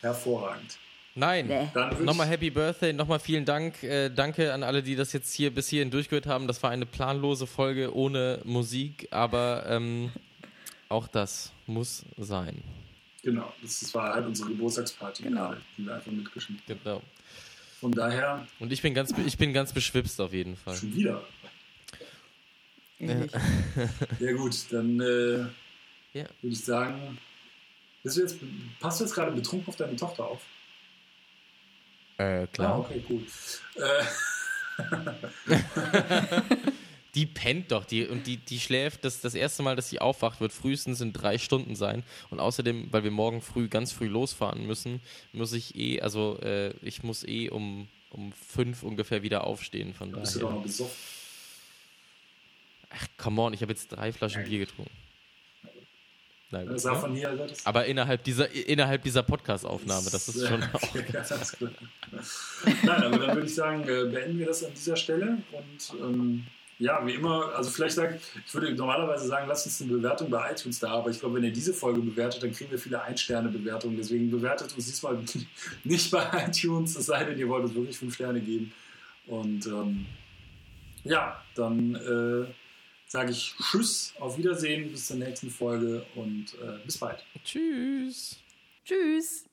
Hervorragend. Nein, nee. nochmal Happy Birthday, nochmal vielen Dank. Äh, danke an alle, die das jetzt hier bis hierhin durchgehört haben. Das war eine planlose Folge ohne Musik, aber ähm, auch das muss sein. Genau, das war halt unsere Geburtstagsparty, genau. die wir einfach mitgeschnitten haben. Genau. Von daher. Und ich bin ganz, ich bin ganz beschwipst auf jeden Fall. Schon wieder. *laughs* ja gut, dann äh, ja. würde ich sagen, bist du jetzt, passt du jetzt gerade betrunken auf deine Tochter auf? Äh, klar. Ah, okay, gut. Äh. *laughs* Die pennt doch, die und die, die schläft. Das, das erste Mal, dass sie aufwacht, wird frühestens in drei Stunden sein. Und außerdem, weil wir morgen früh ganz früh losfahren müssen, muss ich eh, also äh, ich muss eh um, um fünf ungefähr wieder aufstehen. Von da bist daher. du doch noch besoffen. Ach, come on, ich habe jetzt drei Flaschen Bier getrunken. Nein, das ne? von hier, das Aber innerhalb dieser, innerhalb dieser Podcast-Aufnahme, das ist schon auch. Nein, aber dann würde ich sagen, äh, beenden wir das an dieser Stelle und ähm, ja, wie immer, also vielleicht sagen, ich würde normalerweise sagen, lasst uns eine Bewertung bei iTunes da, aber ich glaube, wenn ihr diese Folge bewertet, dann kriegen wir viele Ein-Sterne-Bewertungen. Deswegen bewertet uns diesmal *laughs* nicht bei iTunes, es sei denn, ihr wollt uns wirklich fünf Sterne geben. Und ähm, ja, dann äh, sage ich Tschüss, auf Wiedersehen, bis zur nächsten Folge und äh, bis bald. Tschüss. Tschüss.